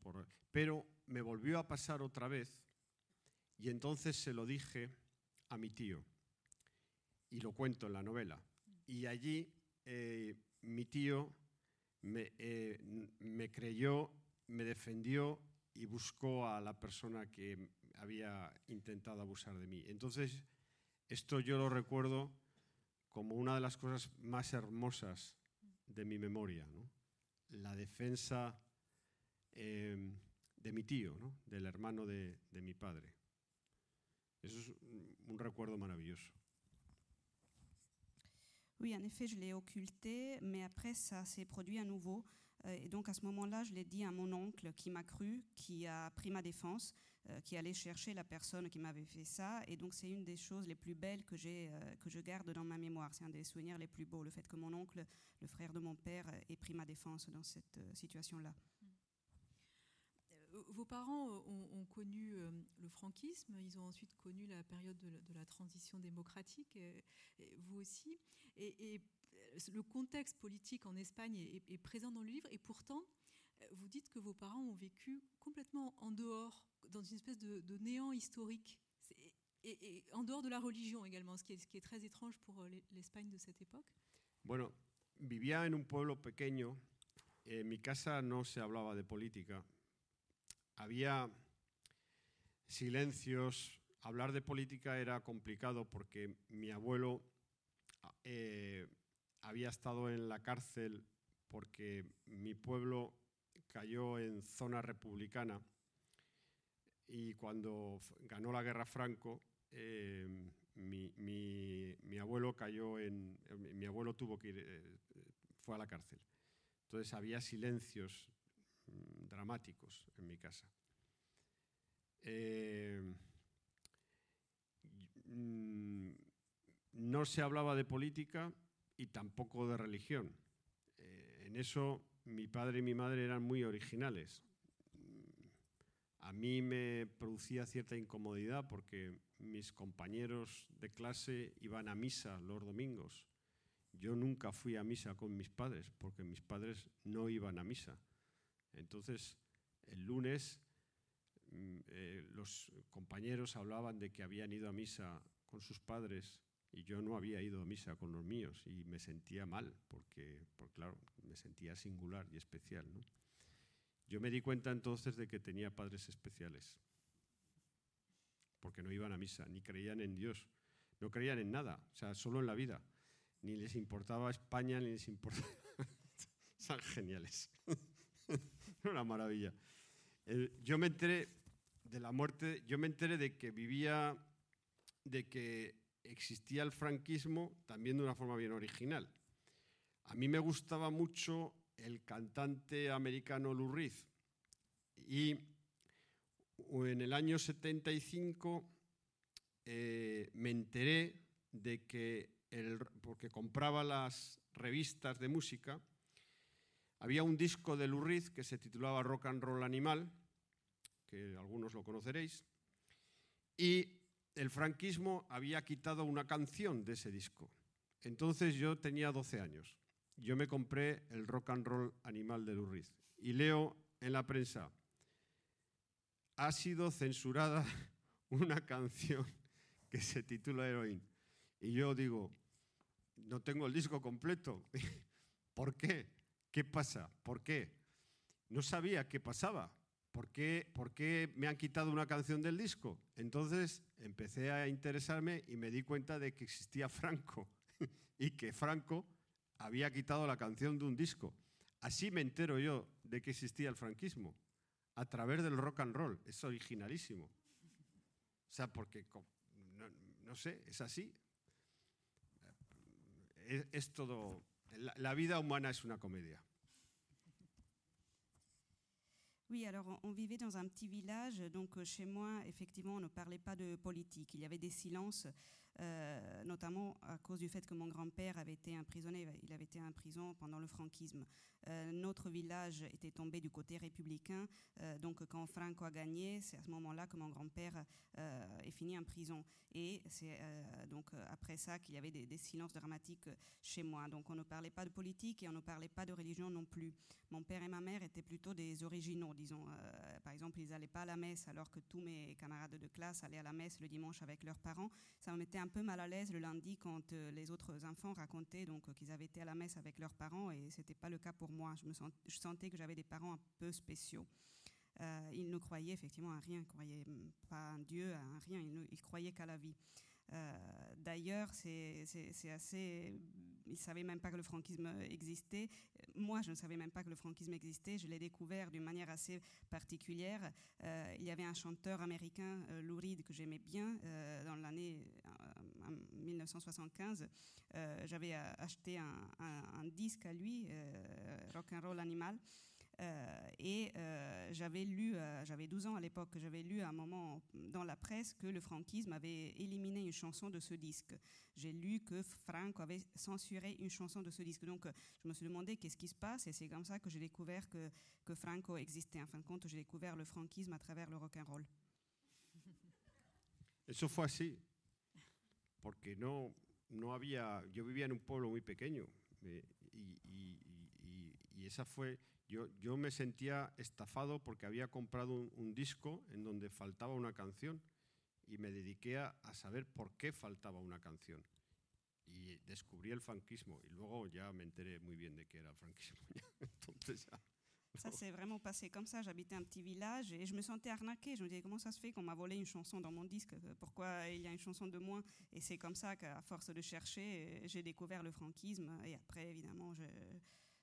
pero me volvió a pasar otra vez y entonces se lo dije a mi tío y lo cuento en la novela. Y allí eh, mi tío me, eh, me creyó, me defendió y buscó a la persona que había intentado abusar de mí. Entonces, esto yo lo recuerdo como una de las cosas más hermosas de mi memoria. ¿no? La defensa eh, de mi tío, ¿no? del hermano de, de mi padre. Eso es un recuerdo maravilloso. Oui, en effet, je l'ai occulté, mais après, ça s'est produit à nouveau. Euh, et donc, à ce moment-là, je l'ai dit à mon oncle qui m'a cru, qui a pris ma défense. Euh, qui allait chercher la personne qui m'avait fait ça. Et donc, c'est une des choses les plus belles que, j'ai, euh, que je garde dans ma mémoire. C'est un des souvenirs les plus beaux, le fait que mon oncle, le frère de mon père, ait pris ma défense dans cette euh, situation-là. Vos parents ont, connu le franquisme, ils ont ensuite connu la période de, la transition démocratique, vous aussi. Et, le contexte politique en Espagne est, est, présent dans le livre, et pourtant, vous dites que vos parents ont vécu complètement en dehors dans une espèce de, de néant historique. Et, et, en dehors de la religion également, ce qui est, ce qui est très étrange pour euh, l'Espagne de cette époque. Bueno, vivía en un pueblo pequeño. En mi casa no se hablaba de política. Había silencios. Hablar de política era complicado porque mi abuelo eh, había estado en la cárcel porque mi pueblo cayó en zona republicana y cuando ganó la guerra Franco, em, mi, abuelo cayó en. Mi abuelo tuvo que ir. Eh, fue a la cárcel. Entonces había silencios mm, dramáticos en mi casa. Em, mm, no se hablaba de política y tampoco de religión. Eh, en eso mi padre y mi madre eran muy originales a mí me producía cierta incomodidad porque mis compañeros de clase iban a misa los domingos. Yo nunca fui a misa con mis padres porque mis padres no iban a misa. Entonces, el lunes mm, eh, los compañeros hablaban de que habían ido a misa con sus padres y yo no había ido a misa con los míos y me sentía mal porque, porque claro, me sentía singular y especial. ¿no? Yo me di cuenta entonces de que tenía padres especiales, porque no iban a misa, ni creían en Dios, no creían en nada, o sea, solo en la vida. Ni les importaba España, ni les importaba... Son geniales. Una maravilla. yo me enteré de la muerte, yo me enteré de que vivía, de que existía el franquismo también de una forma bien original. a mí me gustaba mucho el cantante americano Lou y en el año 75 eh, me enteré de que, el, porque compraba las revistas de música, había un disco de Lou que se titulaba Rock and Roll Animal, que algunos lo conoceréis, y el franquismo había quitado una canción de ese disco. Entonces yo tenía 12 años. Yo me compré el Rock and Roll Animal de Reed y leo en la prensa, ha sido censurada una canción que se titula Heroin. Y yo digo, no tengo el disco completo. ¿Por qué? ¿Qué pasa? ¿Por qué? No sabía qué pasaba. ¿Por qué, ¿Por qué me han quitado una canción del disco? Entonces empecé a interesarme y me di cuenta de que existía Franco y que Franco había quitado la canción de un disco. Así me entero yo de que existía el franquismo, a través del rock and roll. Es originalísimo. O sea, porque no sé, es así. Es, todo. La, vida humana es una comédia. Oui, alors on vivait dans un petit village, donc euh, chez moi, effectivement, on ne parlait pas de politique. Il y avait des silences, euh, notamment à cause du fait que mon grand-père avait été emprisonné, il avait été en pendant le franquisme. Euh, notre village était tombé du côté républicain. Euh, donc quand Franco a gagné, c'est à ce moment-là que mon grand-père euh, est fini en prison. Et c'est donc après ça qu'il y avait des, silences dramatiques chez moi. Donc on ne parlait pas de politique et on ne parlait pas de religion non plus. Mon père et ma mère étaient plutôt des originaux, disons. par exemple, ils n'allaient pas à la messe alors que tous mes camarades de classe allaient à la messe le dimanche avec leurs parents. Ça me mettait un peu mal à l'aise le lundi quand les autres enfants racontaient donc qu'ils avaient été à la messe avec leurs parents et c'était pas le cas pour moi. Je, me sentais que j'avais des parents un peu spéciaux. Euh, ils ne croyaient effectivement à rien, ils ne croyaient pas en Dieu, à rien, ils, ne, croyaient qu'à la vie. Euh, d'ailleurs, c'est assez. Ils ne savaient même pas que le franquisme existait. Moi, je ne savais même pas que le franquisme existait. Je l'ai découvert d'une manière assez particulière. Euh, il y avait un chanteur américain, Lou Reed, que j'aimais bien dans l'année 1975. J'avais acheté un, un, disque à lui, Rock and Roll Animal. Euh, et euh, j'avais lu, euh, j'avais 12 ans à l'époque, j'avais lu à un moment dans la presse que le franquisme avait éliminé une chanson de ce disque. J'ai lu que Franco avait censuré une chanson de ce disque. Donc je me suis demandé qu'est-ce qui se passe et c'est comme ça que j'ai découvert que, que Franco existait. En fin de compte, j'ai découvert le franquisme à travers le rock and roll. Eso fue así, porque no, no había, yo vivía en un pueblo muy pequeño y, y, y, y esa fue, yo, me sentía estafado porque había comprado un, disco en donde faltaba una canción y me dediqué a, saber por qué faltaba una canción. Y descubrí el franquismo y luego ya me enteré muy bien de qué era el franquismo. Entonces ya, Ça s'est vraiment passé comme ça. J'habitais un petit village et je me sentais arnaquée. Je me disais comment ça se fait qu'on m'a volé une chanson dans mon disque? Pourquoi il y a une chanson de moins Et c'est comme ça qu'à force de chercher, j'ai découvert le franquisme. Et après, évidemment, je,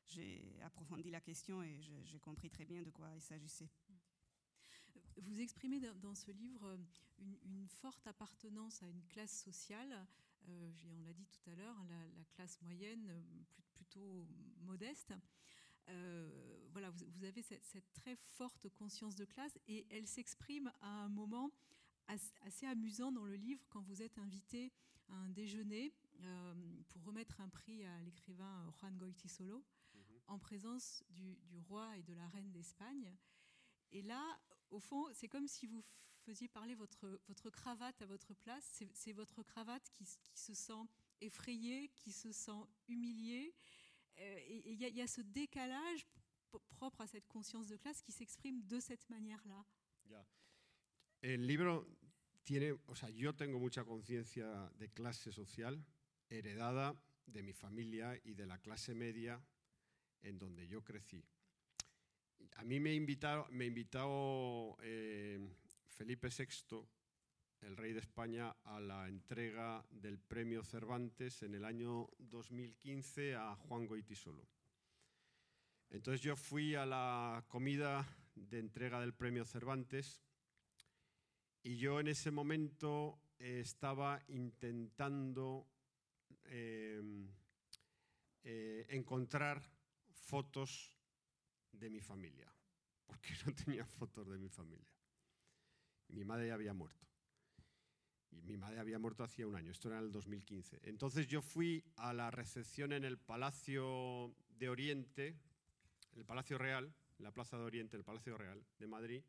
j'ai approfondi la question et j'ai compris très bien de quoi il s'agissait. Vous exprimez dans ce livre euh, une, forte appartenance à une classe sociale, euh, on l'a dit tout à l'heure, la, classe moyenne, euh, plutôt modeste. voilà, vous, avez cette, très forte conscience de classe et elle s'exprime à un moment assez, amusant dans le livre quand vous êtes invité à un déjeuner pour remettre un prix à l'écrivain Juan Goitisolo en présence du, roi et de la reine d'Espagne. Et là, au fond, c'est comme si vous faisiez parler votre, votre cravate à votre place. C'est votre cravate qui, se sent effrayée, qui se sent humiliée. Euh, et il y, a ce décalage propre à cette conscience de classe qui s'exprime de cette manière-là. El libro tiene, o sea, yo tengo mucha conciencia de clase social heredada de mi familia y de la clase media en donde yo crecí. A mí me invitó, me invitó eh, Felipe VI, el rey de España, a la entrega del premio Cervantes en el año 2015 a Juan Goitisolo. Entonces yo fui a la comida de entrega del premio Cervantes y yo en ese momento estaba intentando eh, eh, encontrar fotos de mi familia, porque no tenía fotos de mi familia. Mi madre había muerto. Y mi madre había muerto hacía un año, esto era en el 2015. Entonces yo fui a la recepción en el Palacio de Oriente, el Palacio Real, la Plaza de Oriente, el Palacio Real de Madrid,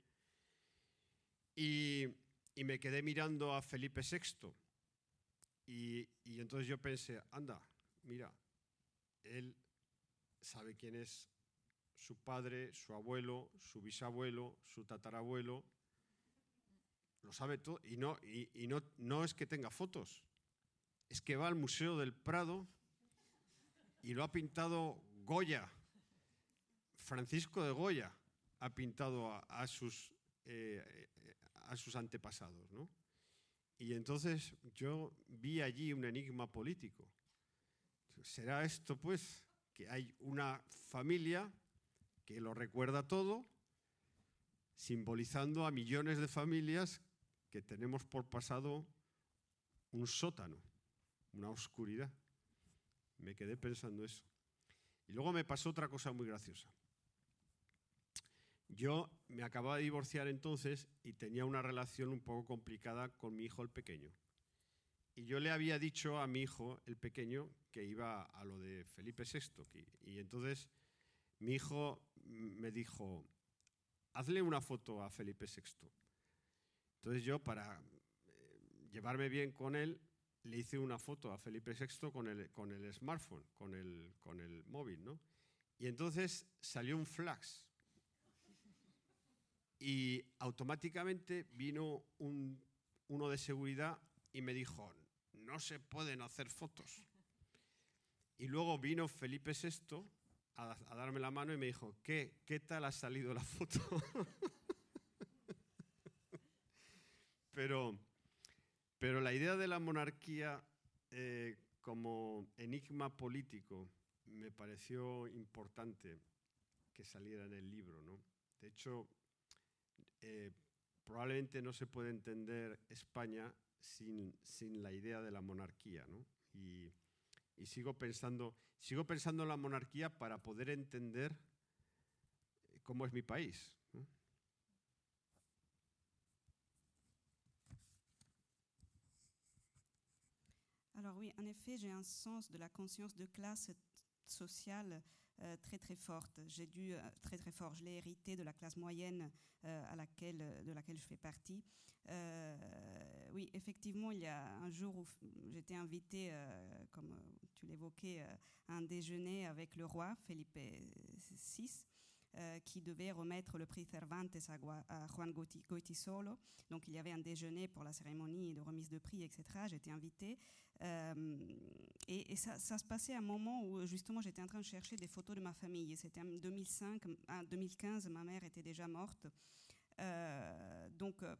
y, me quedé mirando a Felipe VI. Y, y entonces yo pensé, anda, mira, él sabe quién es su padre, su abuelo, su bisabuelo, su tatarabuelo, lo sabe todo. Y, no, y, no, no es que tenga fotos, es que va al Museo del Prado y lo ha pintado Goya. Francisco de Goya ha pintado a, sus, eh, a sus antepasados. ¿no? Y entonces yo vi allí un enigma político. ¿Será esto, pues, que hay una familia que lo recuerda todo, simbolizando a millones de familias que tenemos por pasado un sótano, una oscuridad. Me quedé pensando eso. Y luego me pasó otra cosa muy graciosa. Yo me acababa de divorciar entonces y tenía una relación un poco complicada con mi hijo el pequeño. Y yo le había dicho a mi hijo el pequeño que iba a lo de Felipe VI. Y entonces mi hijo me dijo, hazle una foto a Felipe VI. Entonces yo, para eh, llevarme bien con él, le hice una foto a Felipe VI con el, smartphone, con el, con el móvil, ¿no? Y entonces salió un flash. Y automáticamente vino un, uno de seguridad y me dijo, no se pueden hacer fotos. Y luego vino Felipe VI a, darme la mano y me dijo, ¿qué? ¿Qué tal ha salido la foto? pero, pero la idea de la monarquía eh, como enigma político me pareció importante que saliera en el libro. ¿no? De hecho, eh, probablemente no se puede entender España sin, sin, la idea de la monarquía. ¿no? Y sigo pensando, sigo pensando en la monarquía para poder entender cómo es mi país. Alors oui, en effet, j'ai un sens de la conscience de classe sociale très très forte. J'ai dû euh, très très fort. Je l'ai hérité de la classe moyenne euh, à laquelle, de laquelle je fais partie. oui, effectivement, il y a un jour où j'étais invitée, comme tu l'évoquais, à un déjeuner avec le roi Felipe VI. qui devait remettre le prix Cervantes à, Juan Goitisolo. Donc il y avait un déjeuner pour la cérémonie de remise de prix, etc. J'étais invitée. Euh, et, ça, se passait à un moment où justement j'étais en train de chercher des photos de ma famille. C'était en 2005, en 2015, ma mère était déjà morte. Euh, donc euh,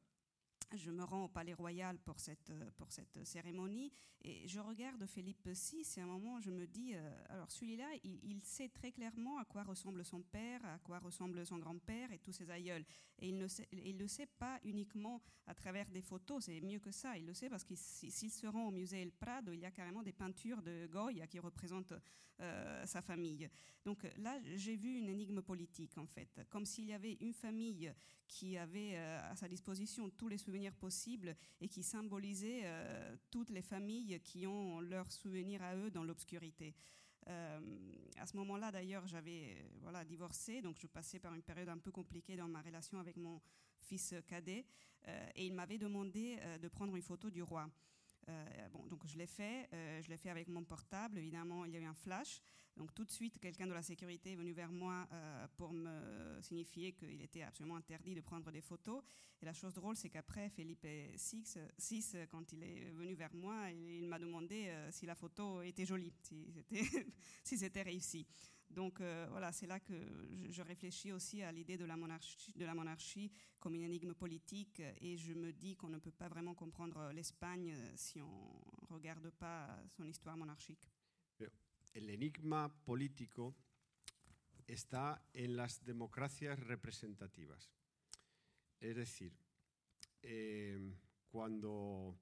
je me rends au Palais Royal pour cette, pour cette cérémonie et je regarde Philippe VI et à un moment je me dis, euh, alors celui-là, il, sait très clairement à quoi ressemble son père, à quoi ressemble son grand-père et tous ses aïeuls. Et il ne il le sait pas uniquement à travers des photos, c'est mieux que ça, il le sait parce que s'il se rend au musée El Prado, il y a carrément des peintures de Goya qui représentent euh, sa famille. Donc là, j'ai vu une énigme politique en fait, comme s'il y avait une famille qui avait euh, à sa disposition tous les souvenirs possibles et qui symbolisait euh, toutes les familles qui ont leurs souvenirs à eux dans l'obscurité. à ce moment-là, d'ailleurs, j'avais voilà, divorcé, donc je passais par une période un peu compliquée dans ma relation avec mon fils cadet, et il m'avait demandé de prendre une photo du roi. Euh, bon, donc je l'ai fait, euh, je l'ai fait avec mon portable. Évidemment, il y avait un flash. Donc tout de suite, quelqu'un de la sécurité est venu vers moi euh, pour me signifier qu'il était absolument interdit de prendre des photos. Et la chose drôle, c'est qu'après, Philippe VI, quand il est venu vers moi, il, m'a demandé si la photo était jolie, si c'était réussi. Donc euh, voilà, c'est là que je, réfléchis aussi à l'idée de, la monarchie, de la monarchie comme une énigme politique et je me dis qu'on ne peut pas vraiment comprendre l'Espagne si on ne regarde pas son histoire monarchique. El enigma político está en las democracias representativas. Es decir, eh, cuando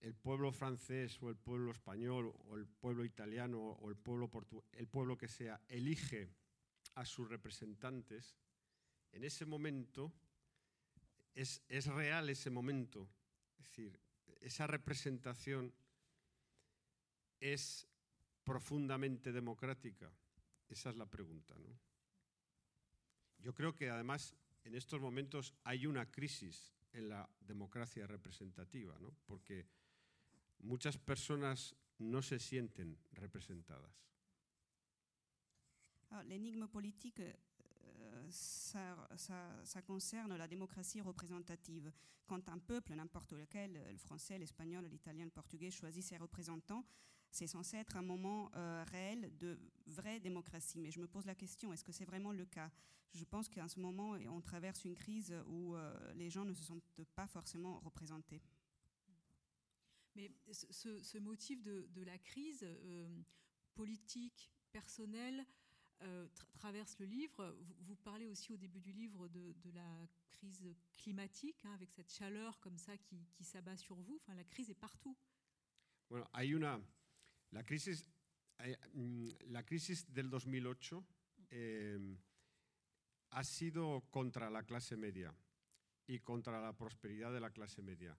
el pueblo francés o el pueblo español o el pueblo italiano o el pueblo, el pueblo que sea elige a sus representantes, en ese momento es, es real ese momento. Es decir, esa representación es profundamente democrática. Esa es la pregunta. ¿no? Yo creo que además en estos momentos hay una crisis en la democracia representativa, ¿no? porque muchas personas no se sienten representadas. L'énigme politique, euh, ça, ça, ça, concerne la démocratie représentative. Quand un peuple, n'importe lequel, le français, l'espagnol, l'italien, le portugais, choisit ses représentants, c'est censé être un moment euh, réel de vraie démocratie. Mais je me pose la question, est-ce que c'est vraiment le cas? Je pense qu'à ce moment, on traverse une crise où euh, les gens ne se sentent pas forcément représentés. Mais ce, ce motif de, de, la crise euh, politique, personnelle, euh, tra traverse le livre. Vous, vous, parlez aussi au début du livre de, de la crise climatique, hein, avec cette chaleur comme ça qui, qui s'abat sur vous. Enfin, la crise est partout. Bueno, hay una. La crisis, la crisis del 2008 eh, ha sido contra la clase media y contra la prosperidad de la clase media.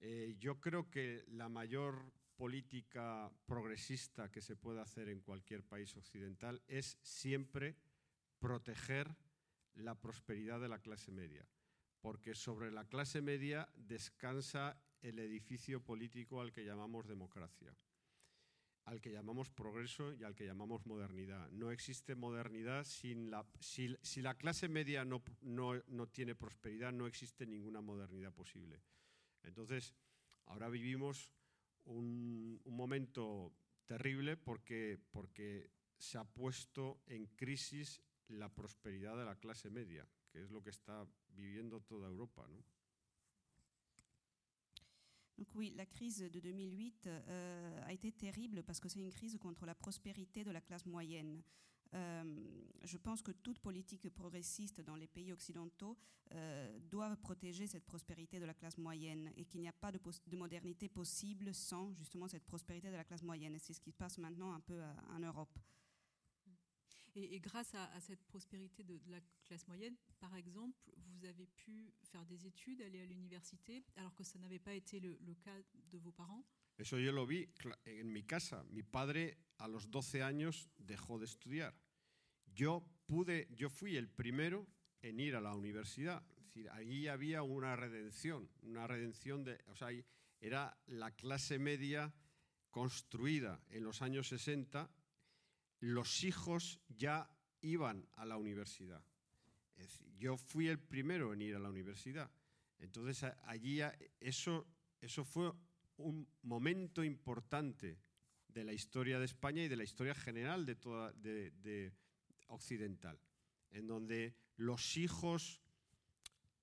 Eh, yo creo que la mayor política progresista que se puede hacer en cualquier país occidental es siempre proteger la prosperidad de la clase media, porque sobre la clase media descansa el edificio político al que llamamos democracia, al que llamamos progreso y al que llamamos modernidad. No existe modernidad sin la... Si, si la clase media no, no, no tiene prosperidad, no existe ninguna modernidad posible. Entonces, ahora vivimos un, un momento terrible porque, porque se ha puesto en crisis la prosperidad de la clase media, que es lo que está viviendo toda Europa. ¿no? Donc oui, la crise de 2008 euh, a été terrible parce que c'est une crise contre la prospérité de la classe moyenne. Euh, je pense que toute politique progressiste dans les pays occidentaux euh, doit protéger cette prospérité de la classe moyenne et qu'il n'y a pas de, de, modernité possible sans justement cette prospérité de la classe moyenne. C'est ce qui se passe maintenant un peu en Europe. Et, et grâce à, à, cette prospérité de, de, la classe moyenne, par exemple, vous avez pu faire des études, aller à l'université, alors que ça n'avait pas été le, le, cas de vos parents Eso yo lo vi en mi casa. Mi padre a los 12 años dejó de estudiar. Yo pude, yo fui el primero en ir a la universidad. Es decir, allí había una redención, una redención de, o sea, era la clase media construida en los años 60. Los hijos ya iban a la universidad. Yo fui el primero en ir a la universidad. Entonces allí eso, eso fue un momento importante de la historia de España y de la historia general de toda de, de occidental, en donde los hijos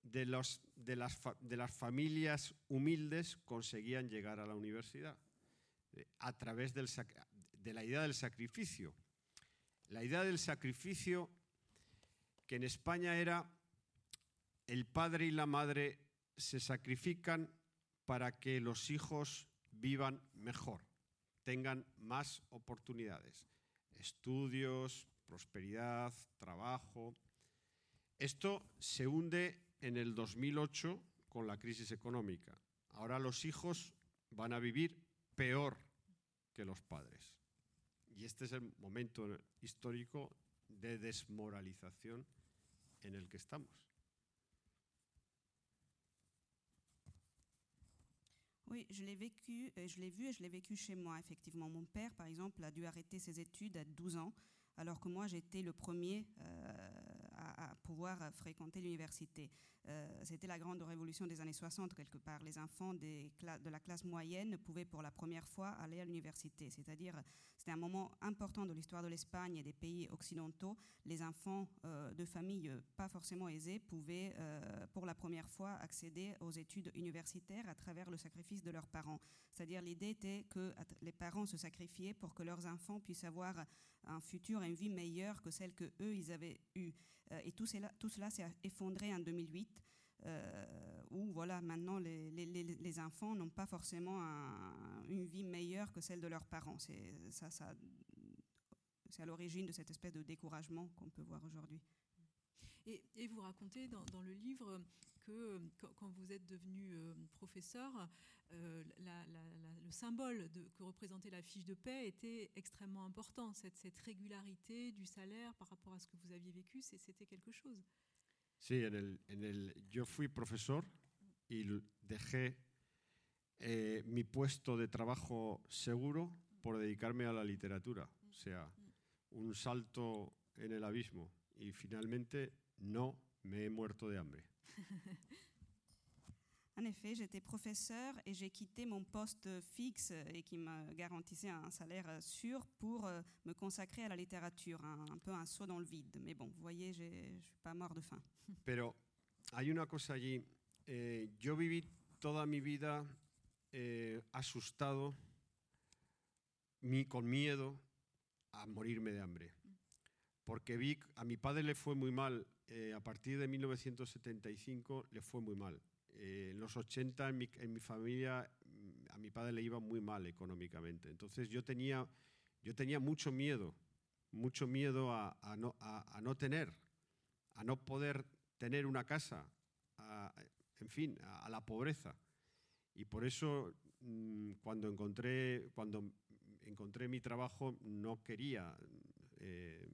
de, los, de, las, de las familias humildes conseguían llegar a la universidad a través del, de la idea del sacrificio. La idea del sacrificio que en España era el padre y la madre se sacrifican para que los hijos vivan mejor, tengan más oportunidades, estudios, prosperidad, trabajo. Esto se hunde en el 2008 con la crisis económica. Ahora los hijos van a vivir peor que los padres. Y este es el momento histórico de desmoralización en el que estamos. Oui, je l'ai vécu, euh, je l'ai vu et je l'ai vécu chez moi, effectivement. Mon père, par exemple, a dû arrêter ses études à 12 ans, alors que moi, j'étais le premier euh, pouvoir fréquenter l'université. Euh, C'était la grande révolution des années 60, quelque part. Les enfants de la classe moyenne pouvaient pour la première fois aller à l'université. C'est-à-dire, c'était un moment important de l'histoire de l'Espagne et des pays occidentaux. Les enfants euh, de familles pas forcément aisées pouvaient, euh, pour la première fois, accéder aux études universitaires à travers le sacrifice de leurs parents. C'est-à-dire, l'idée était que les parents se sacrifiaient pour que leurs enfants puissent avoir un futur une vie meilleure que celle que eux ils avaient eue. Euh, et tout cela, tout cela s'est effondré en 2008. Euh, où voilà, maintenant les, les, les enfants n'ont pas forcément un, une vie meilleure que celle de leurs parents. C'est ça, ça à l'origine de cette espèce de découragement qu'on peut voir aujourd'hui. Et, et, vous racontez dans, dans, le livre que quand vous êtes devenu euh, professeur, euh, le symbole que représentait la fiche de paix était extrêmement important. Cette, cette, régularité du salaire par rapport à ce que vous aviez vécu, c'était quelque chose. Sí, en el, en el, yo fui profesor y dejé eh, mi puesto de trabajo seguro por dedicarme a la literatura. O sea, un salto en el abismo y finalmente no me he muerto de hambre. En effet, j'étais professeur et j'ai quitté mon poste fixe et qui me garantissait un salaire sûr pour euh, me consacrer à la littérature, un, peu un saut dans le vide. Mais bon, vous voyez, je ne suis pas mort de faim. Pero hay una cosa allí. Eh, yo viví toda mi vida eh, asustado, mi, con miedo a morirme de hambre. Porque vi, a mi padre le fue muy mal, eh, a partir de 1975 le fue muy mal. Eh, en los 80 en mi, en mi, familia mm, a mi padre le iba muy mal económicamente. Entonces yo tenía, yo tenía mucho miedo, mucho miedo a, a, no, a, a no, tener, a no poder tener una casa, en fin, a, la pobreza. Y por eso mmm, cuando, encontré, cuando encontré mi trabajo no quería eh,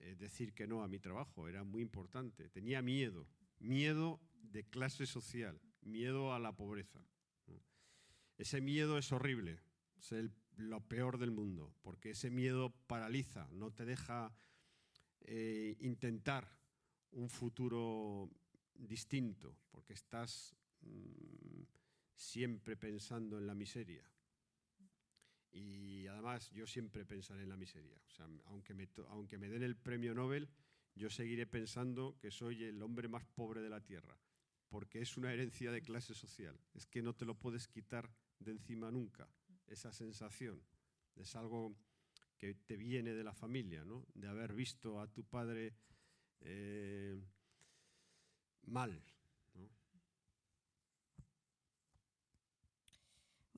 eh, decir que no a mi trabajo, era muy importante. Tenía miedo, miedo de clase social, miedo a la pobreza. Ese miedo es horrible, es lo peor del mundo, porque ese miedo paraliza, no te deja eh, intentar un futuro distinto, porque estás mmm, siempre pensando en la miseria. Y además yo siempre pensaré en la miseria. O sea, aunque me, aunque me den el premio Nobel, yo seguiré pensando que soy el hombre más pobre de la Tierra, porque es una herencia de clase social. Es que no te lo puedes quitar de encima nunca, esa sensación. Es algo que te viene de la familia, ¿no? de haber visto a tu padre eh, mal,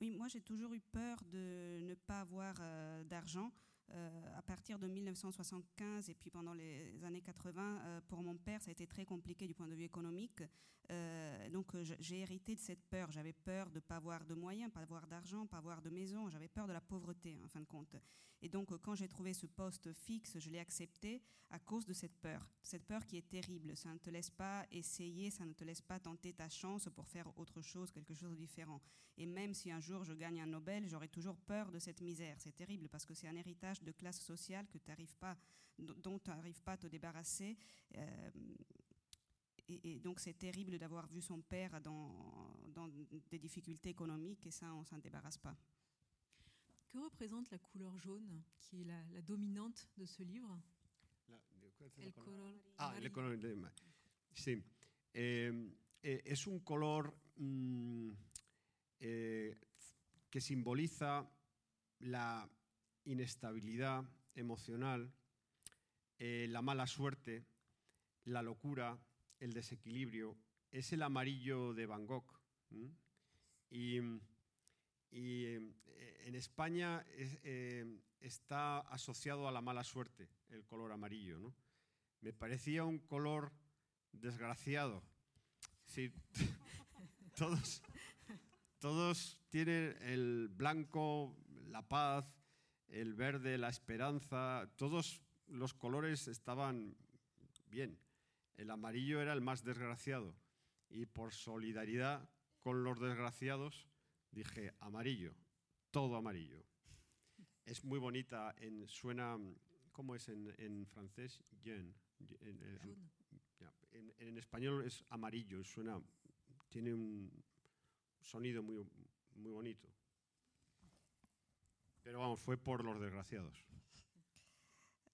Oui, moi j'ai toujours eu peur de ne pas avoir euh, d'argent. Euh, à partir de 1975 et puis pendant les années 80, euh, pour mon père, ça a été très compliqué du point de vue économique. Euh, donc j'ai hérité de cette peur. J'avais peur de ne pas avoir de moyens, pas avoir d'argent, pas avoir de maison. J'avais peur de la pauvreté, en fin de compte. Et donc quand j'ai trouvé ce poste fixe, je l'ai accepté à cause de cette peur. Cette peur qui est terrible. Ça ne te laisse pas essayer, ça ne te laisse pas tenter ta chance pour faire autre chose, quelque chose de différent. Et même si un jour je gagne un Nobel, j'aurai toujours peur de cette misère. C'est terrible parce que c'est un héritage de classe sociale que pas, dont tu n'arrives pas à te débarrasser. Euh, et, et, donc c'est terrible d'avoir vu son père dans, dans, des difficultés économiques et ça, on s'en débarrasse pas. Que représente la couleur jaune, qui est la, la dominante de ce livre? La, el color, Ah, el color de, Sí. Eh, eh, es un color mmm, eh, que simboliza la inestabilidad emocional, eh, la mala suerte, la locura, el desequilibrio. Es el amarillo de Van Gogh. Y, y eh, en España es, eh, está asociado a la mala suerte el color amarillo. ¿no? Me parecía un color desgraciado. Todos, todos tienen el blanco, la paz, el verde, la esperanza, todos los colores estaban bien. El amarillo era el más desgraciado y por solidaridad con los desgraciados dije amarillo, todo amarillo. Es muy bonita, en, suena, ¿cómo es en, en francés? En, en, español es amarillo, suena, tiene un sonido muy, muy bonito. Pero vamos, fue por los desgraciados.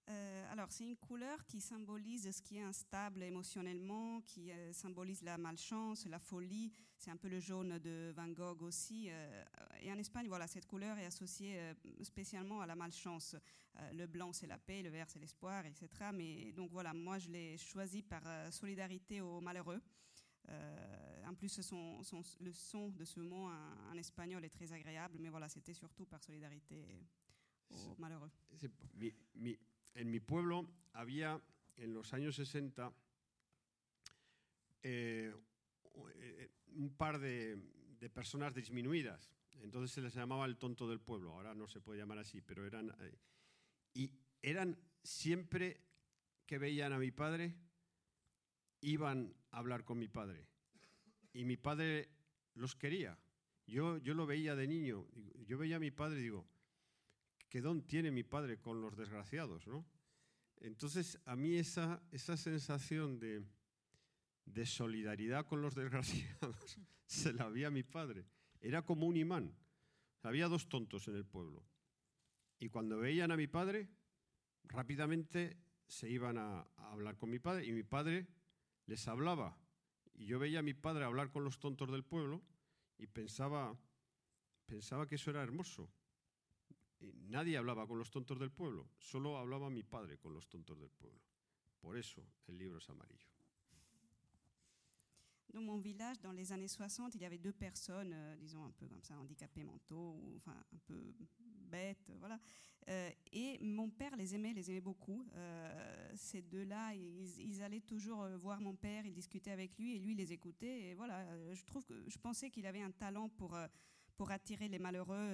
Euh, alors, c'est une couleur qui symbolise ce qui est instable émotionnellement, qui euh, symbolise la malchance, la folie. C'est un peu le jaune de Van Gogh aussi. Euh, et en Espagne, voilà, cette couleur est associée euh, spécialement à la malchance. Le blanc, c'est la paix, le vert, c'est l'espoir, etc. Mais donc voilà, moi, je l'ai choisi par solidarité aux malheureux. Euh, en plus, son, son, le son de ce mot en, en, espagnol est très agréable, mais voilà, c'était surtout par solidarité aux malheureux. Mi, mi, en mi pueblo había en los años 60 eh, un par de, de, personas disminuidas. Entonces se les llamaba el tonto del pueblo. Ahora no se puede llamar así, pero eran. Eh, y eran siempre que veían a mi padre, iban a hablar con mi padre. Y mi padre los quería. Yo, yo lo veía de niño. Yo veía a mi padre y digo, ¿qué don tiene mi padre con los desgraciados? ¿no? Entonces, a mí esa, esa sensación de, de solidaridad con los desgraciados se la vi a mi padre. Era como un imán. Había dos tontos en el pueblo. Y cuando veían a mi padre, rápidamente se iban a, a, hablar con mi padre y mi padre les hablaba. Y yo veía a mi padre hablar con los tontos del pueblo y pensaba, pensaba que eso era hermoso. Y nadie hablaba con los tontos del pueblo, solo hablaba mi padre con los tontos del pueblo. Por eso el libro es amarillo. Dans mon village, dans les années 60, il y avait deux personnes, euh, disons un peu comme ça, handicapées mentaux, enfin un peu bêtes, voilà. Euh, et mon père les aimait, les aimait beaucoup. Euh, ces deux-là, ils, allaient toujours voir mon père, ils discutaient avec lui, et lui les écoutait. Et voilà, je trouve je pensais qu'il avait un talent pour pour attirer les malheureux.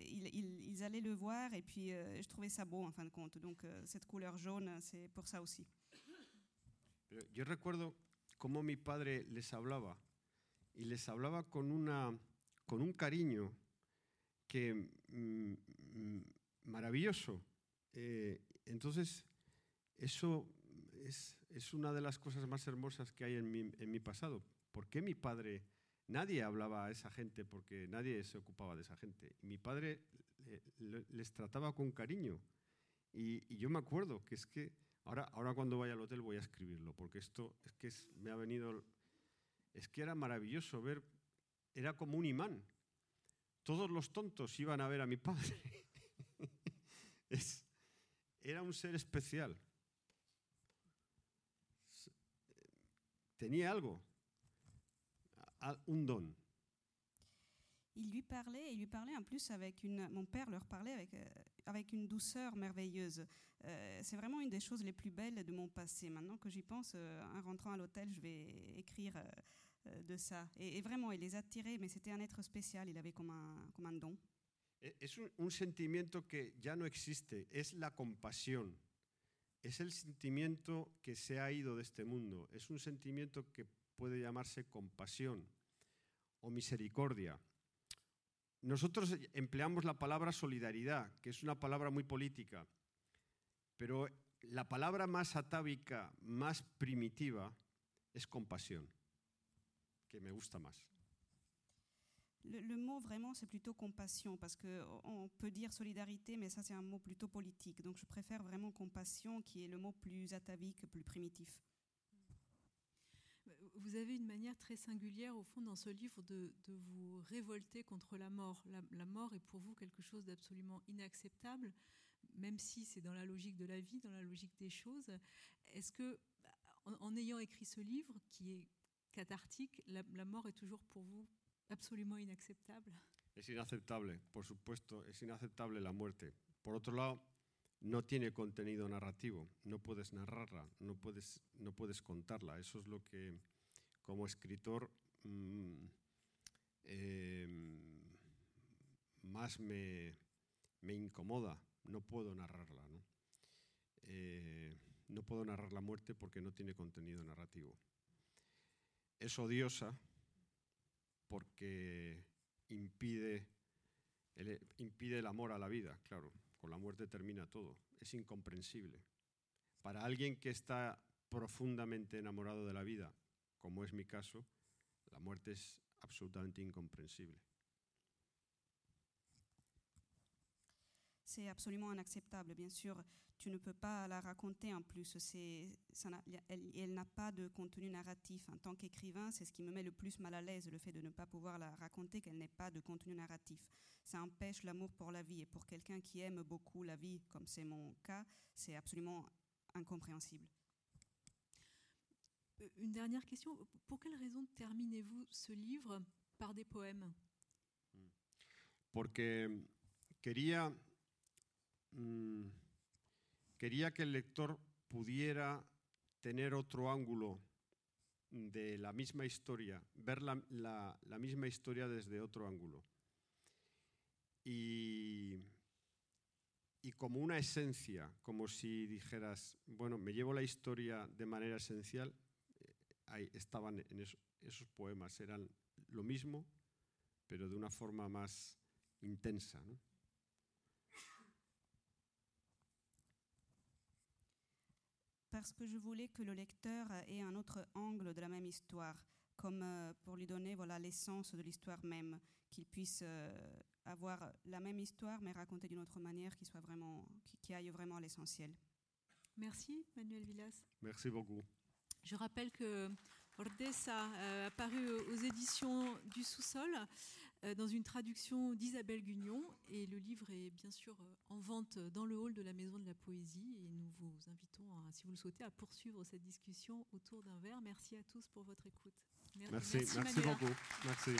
Ils, allaient le voir, et puis je trouvais ça beau en fin de compte. Donc cette couleur jaune, c'est pour ça aussi. Je recuerdo cómo mi padre les hablaba. Y les hablaba con, una, con un cariño que mm, maravilloso. Eh, entonces, eso es, es, una de las cosas más hermosas que hay en mi, en mi pasado. ¿Por qué mi padre, nadie hablaba a esa gente porque nadie se ocupaba de esa gente? Y mi padre les trataba con cariño. Y yo me acuerdo que es que Ahora, ahora cuando vaya al hotel voy a escribirlo, porque esto es que es, me ha venido... Es que era maravilloso ver, era como un imán. Todos los tontos iban a ver a mi padre. es, era un ser especial. Tenía algo, un don. Il lui parlait, il lui parlait en plus avec une. Mon père leur parlait avec, euh, avec une douceur merveilleuse. Euh, c'est vraiment une des choses les plus belles de mon passé. Maintenant que j'y pense, euh, en rentrant à l'hôtel, je vais écrire euh, euh, de ça. Et, et, vraiment, il les attirait, mais c'était un être spécial, il avait comme un, comme un don. Es un, un sentimiento que ya no existe, es la compasión. Es el sentimiento que se ha ido de este mundo. Es un sentimiento que puede llamarse compasión o misericordia. Nosotros empleamos la palabra solidaridad, que es una palabra muy política, pero la palabra más atávica, más primitiva, es compasión, que me gusta más. Le, le mot vraiment, c'est plutôt compassion, parce qu'on peut dire solidarité, mais ça, c'est un mot plutôt politique. Donc, je préfère vraiment compassion, qui est le mot plus atavique, plus primitif. Vous avez une manière très singulière, au fond, dans ce livre, de, vous révolter contre la mort. La, mort est pour vous quelque chose d'absolument inacceptable, même si c'est dans la logique de la vie, dans la logique des choses. Est-ce que, en, ayant écrit ce livre, qui est cathartique, la, la mort est toujours pour vous absolument inacceptable? Es inaceptable, por supuesto, es inaceptable la muerte. Por otro lado, no tiene contenido narrativo, no puedes narrarla, no puedes, no puedes contarla. Eso es lo que como escritor mmm, eh, más me, incomoda. No puedo narrarla. ¿no? Eh, no puedo narrar la muerte porque no tiene contenido narrativo. Es odiosa porque impide el amor a la vida, claro. Con la muerte termina todo. Es incomprensible. Para alguien que está profundamente enamorado de la vida, como es mi caso, la muerte es absolutamente incomprensible. C'est absolument inacceptable, bien sûr. Tu ne peux pas la raconter en plus. Elle, elle n'a pas de contenu narratif. En tant qu'écrivain, c'est ce qui me met le plus mal à l'aise, le fait de ne pas pouvoir la raconter, qu'elle n'ait pas de contenu narratif. Ça empêche l'amour pour la vie. Et pour quelqu'un qui aime beaucoup la vie, comme c'est mon cas, c'est absolument incompréhensible. Une dernière question. Pour quelle raison terminez-vous ce livre par des poèmes Porque quería, mm, quería que el lector pudiera tener otro ángulo de la misma historia, ver la, misma historia desde otro ángulo. Y, como una esencia, como si dijeras, bueno, me llevo la historia de manera esencial, ahí estaban en eso- esos poemas, eran lo mismo, pero de una forma más intensa. ¿no? Parce que je voulais que le lecteur ait un autre angle de la même histoire, comme euh, pour lui donner voilà l'essence de l'histoire même, qu'il puisse euh, avoir la même histoire mais racontée d'une autre manière, qui soit vraiment, qui, qui aille vraiment à l'essentiel. Merci, Manuel Villas. Merci beaucoup. Je rappelle que Ordessa euh, a paru aux éditions du Sous-sol euh, dans une traduction d'Isabelle Gugnon et le livre est bien sûr euh, en vente dans le hall de la Maison de la Poésie et nous vous invitons, à, si vous le souhaitez, à poursuivre cette discussion autour d'un verre. Merci à tous pour votre écoute. Mer- Merci, merci, Manuela. beaucoup. Merci.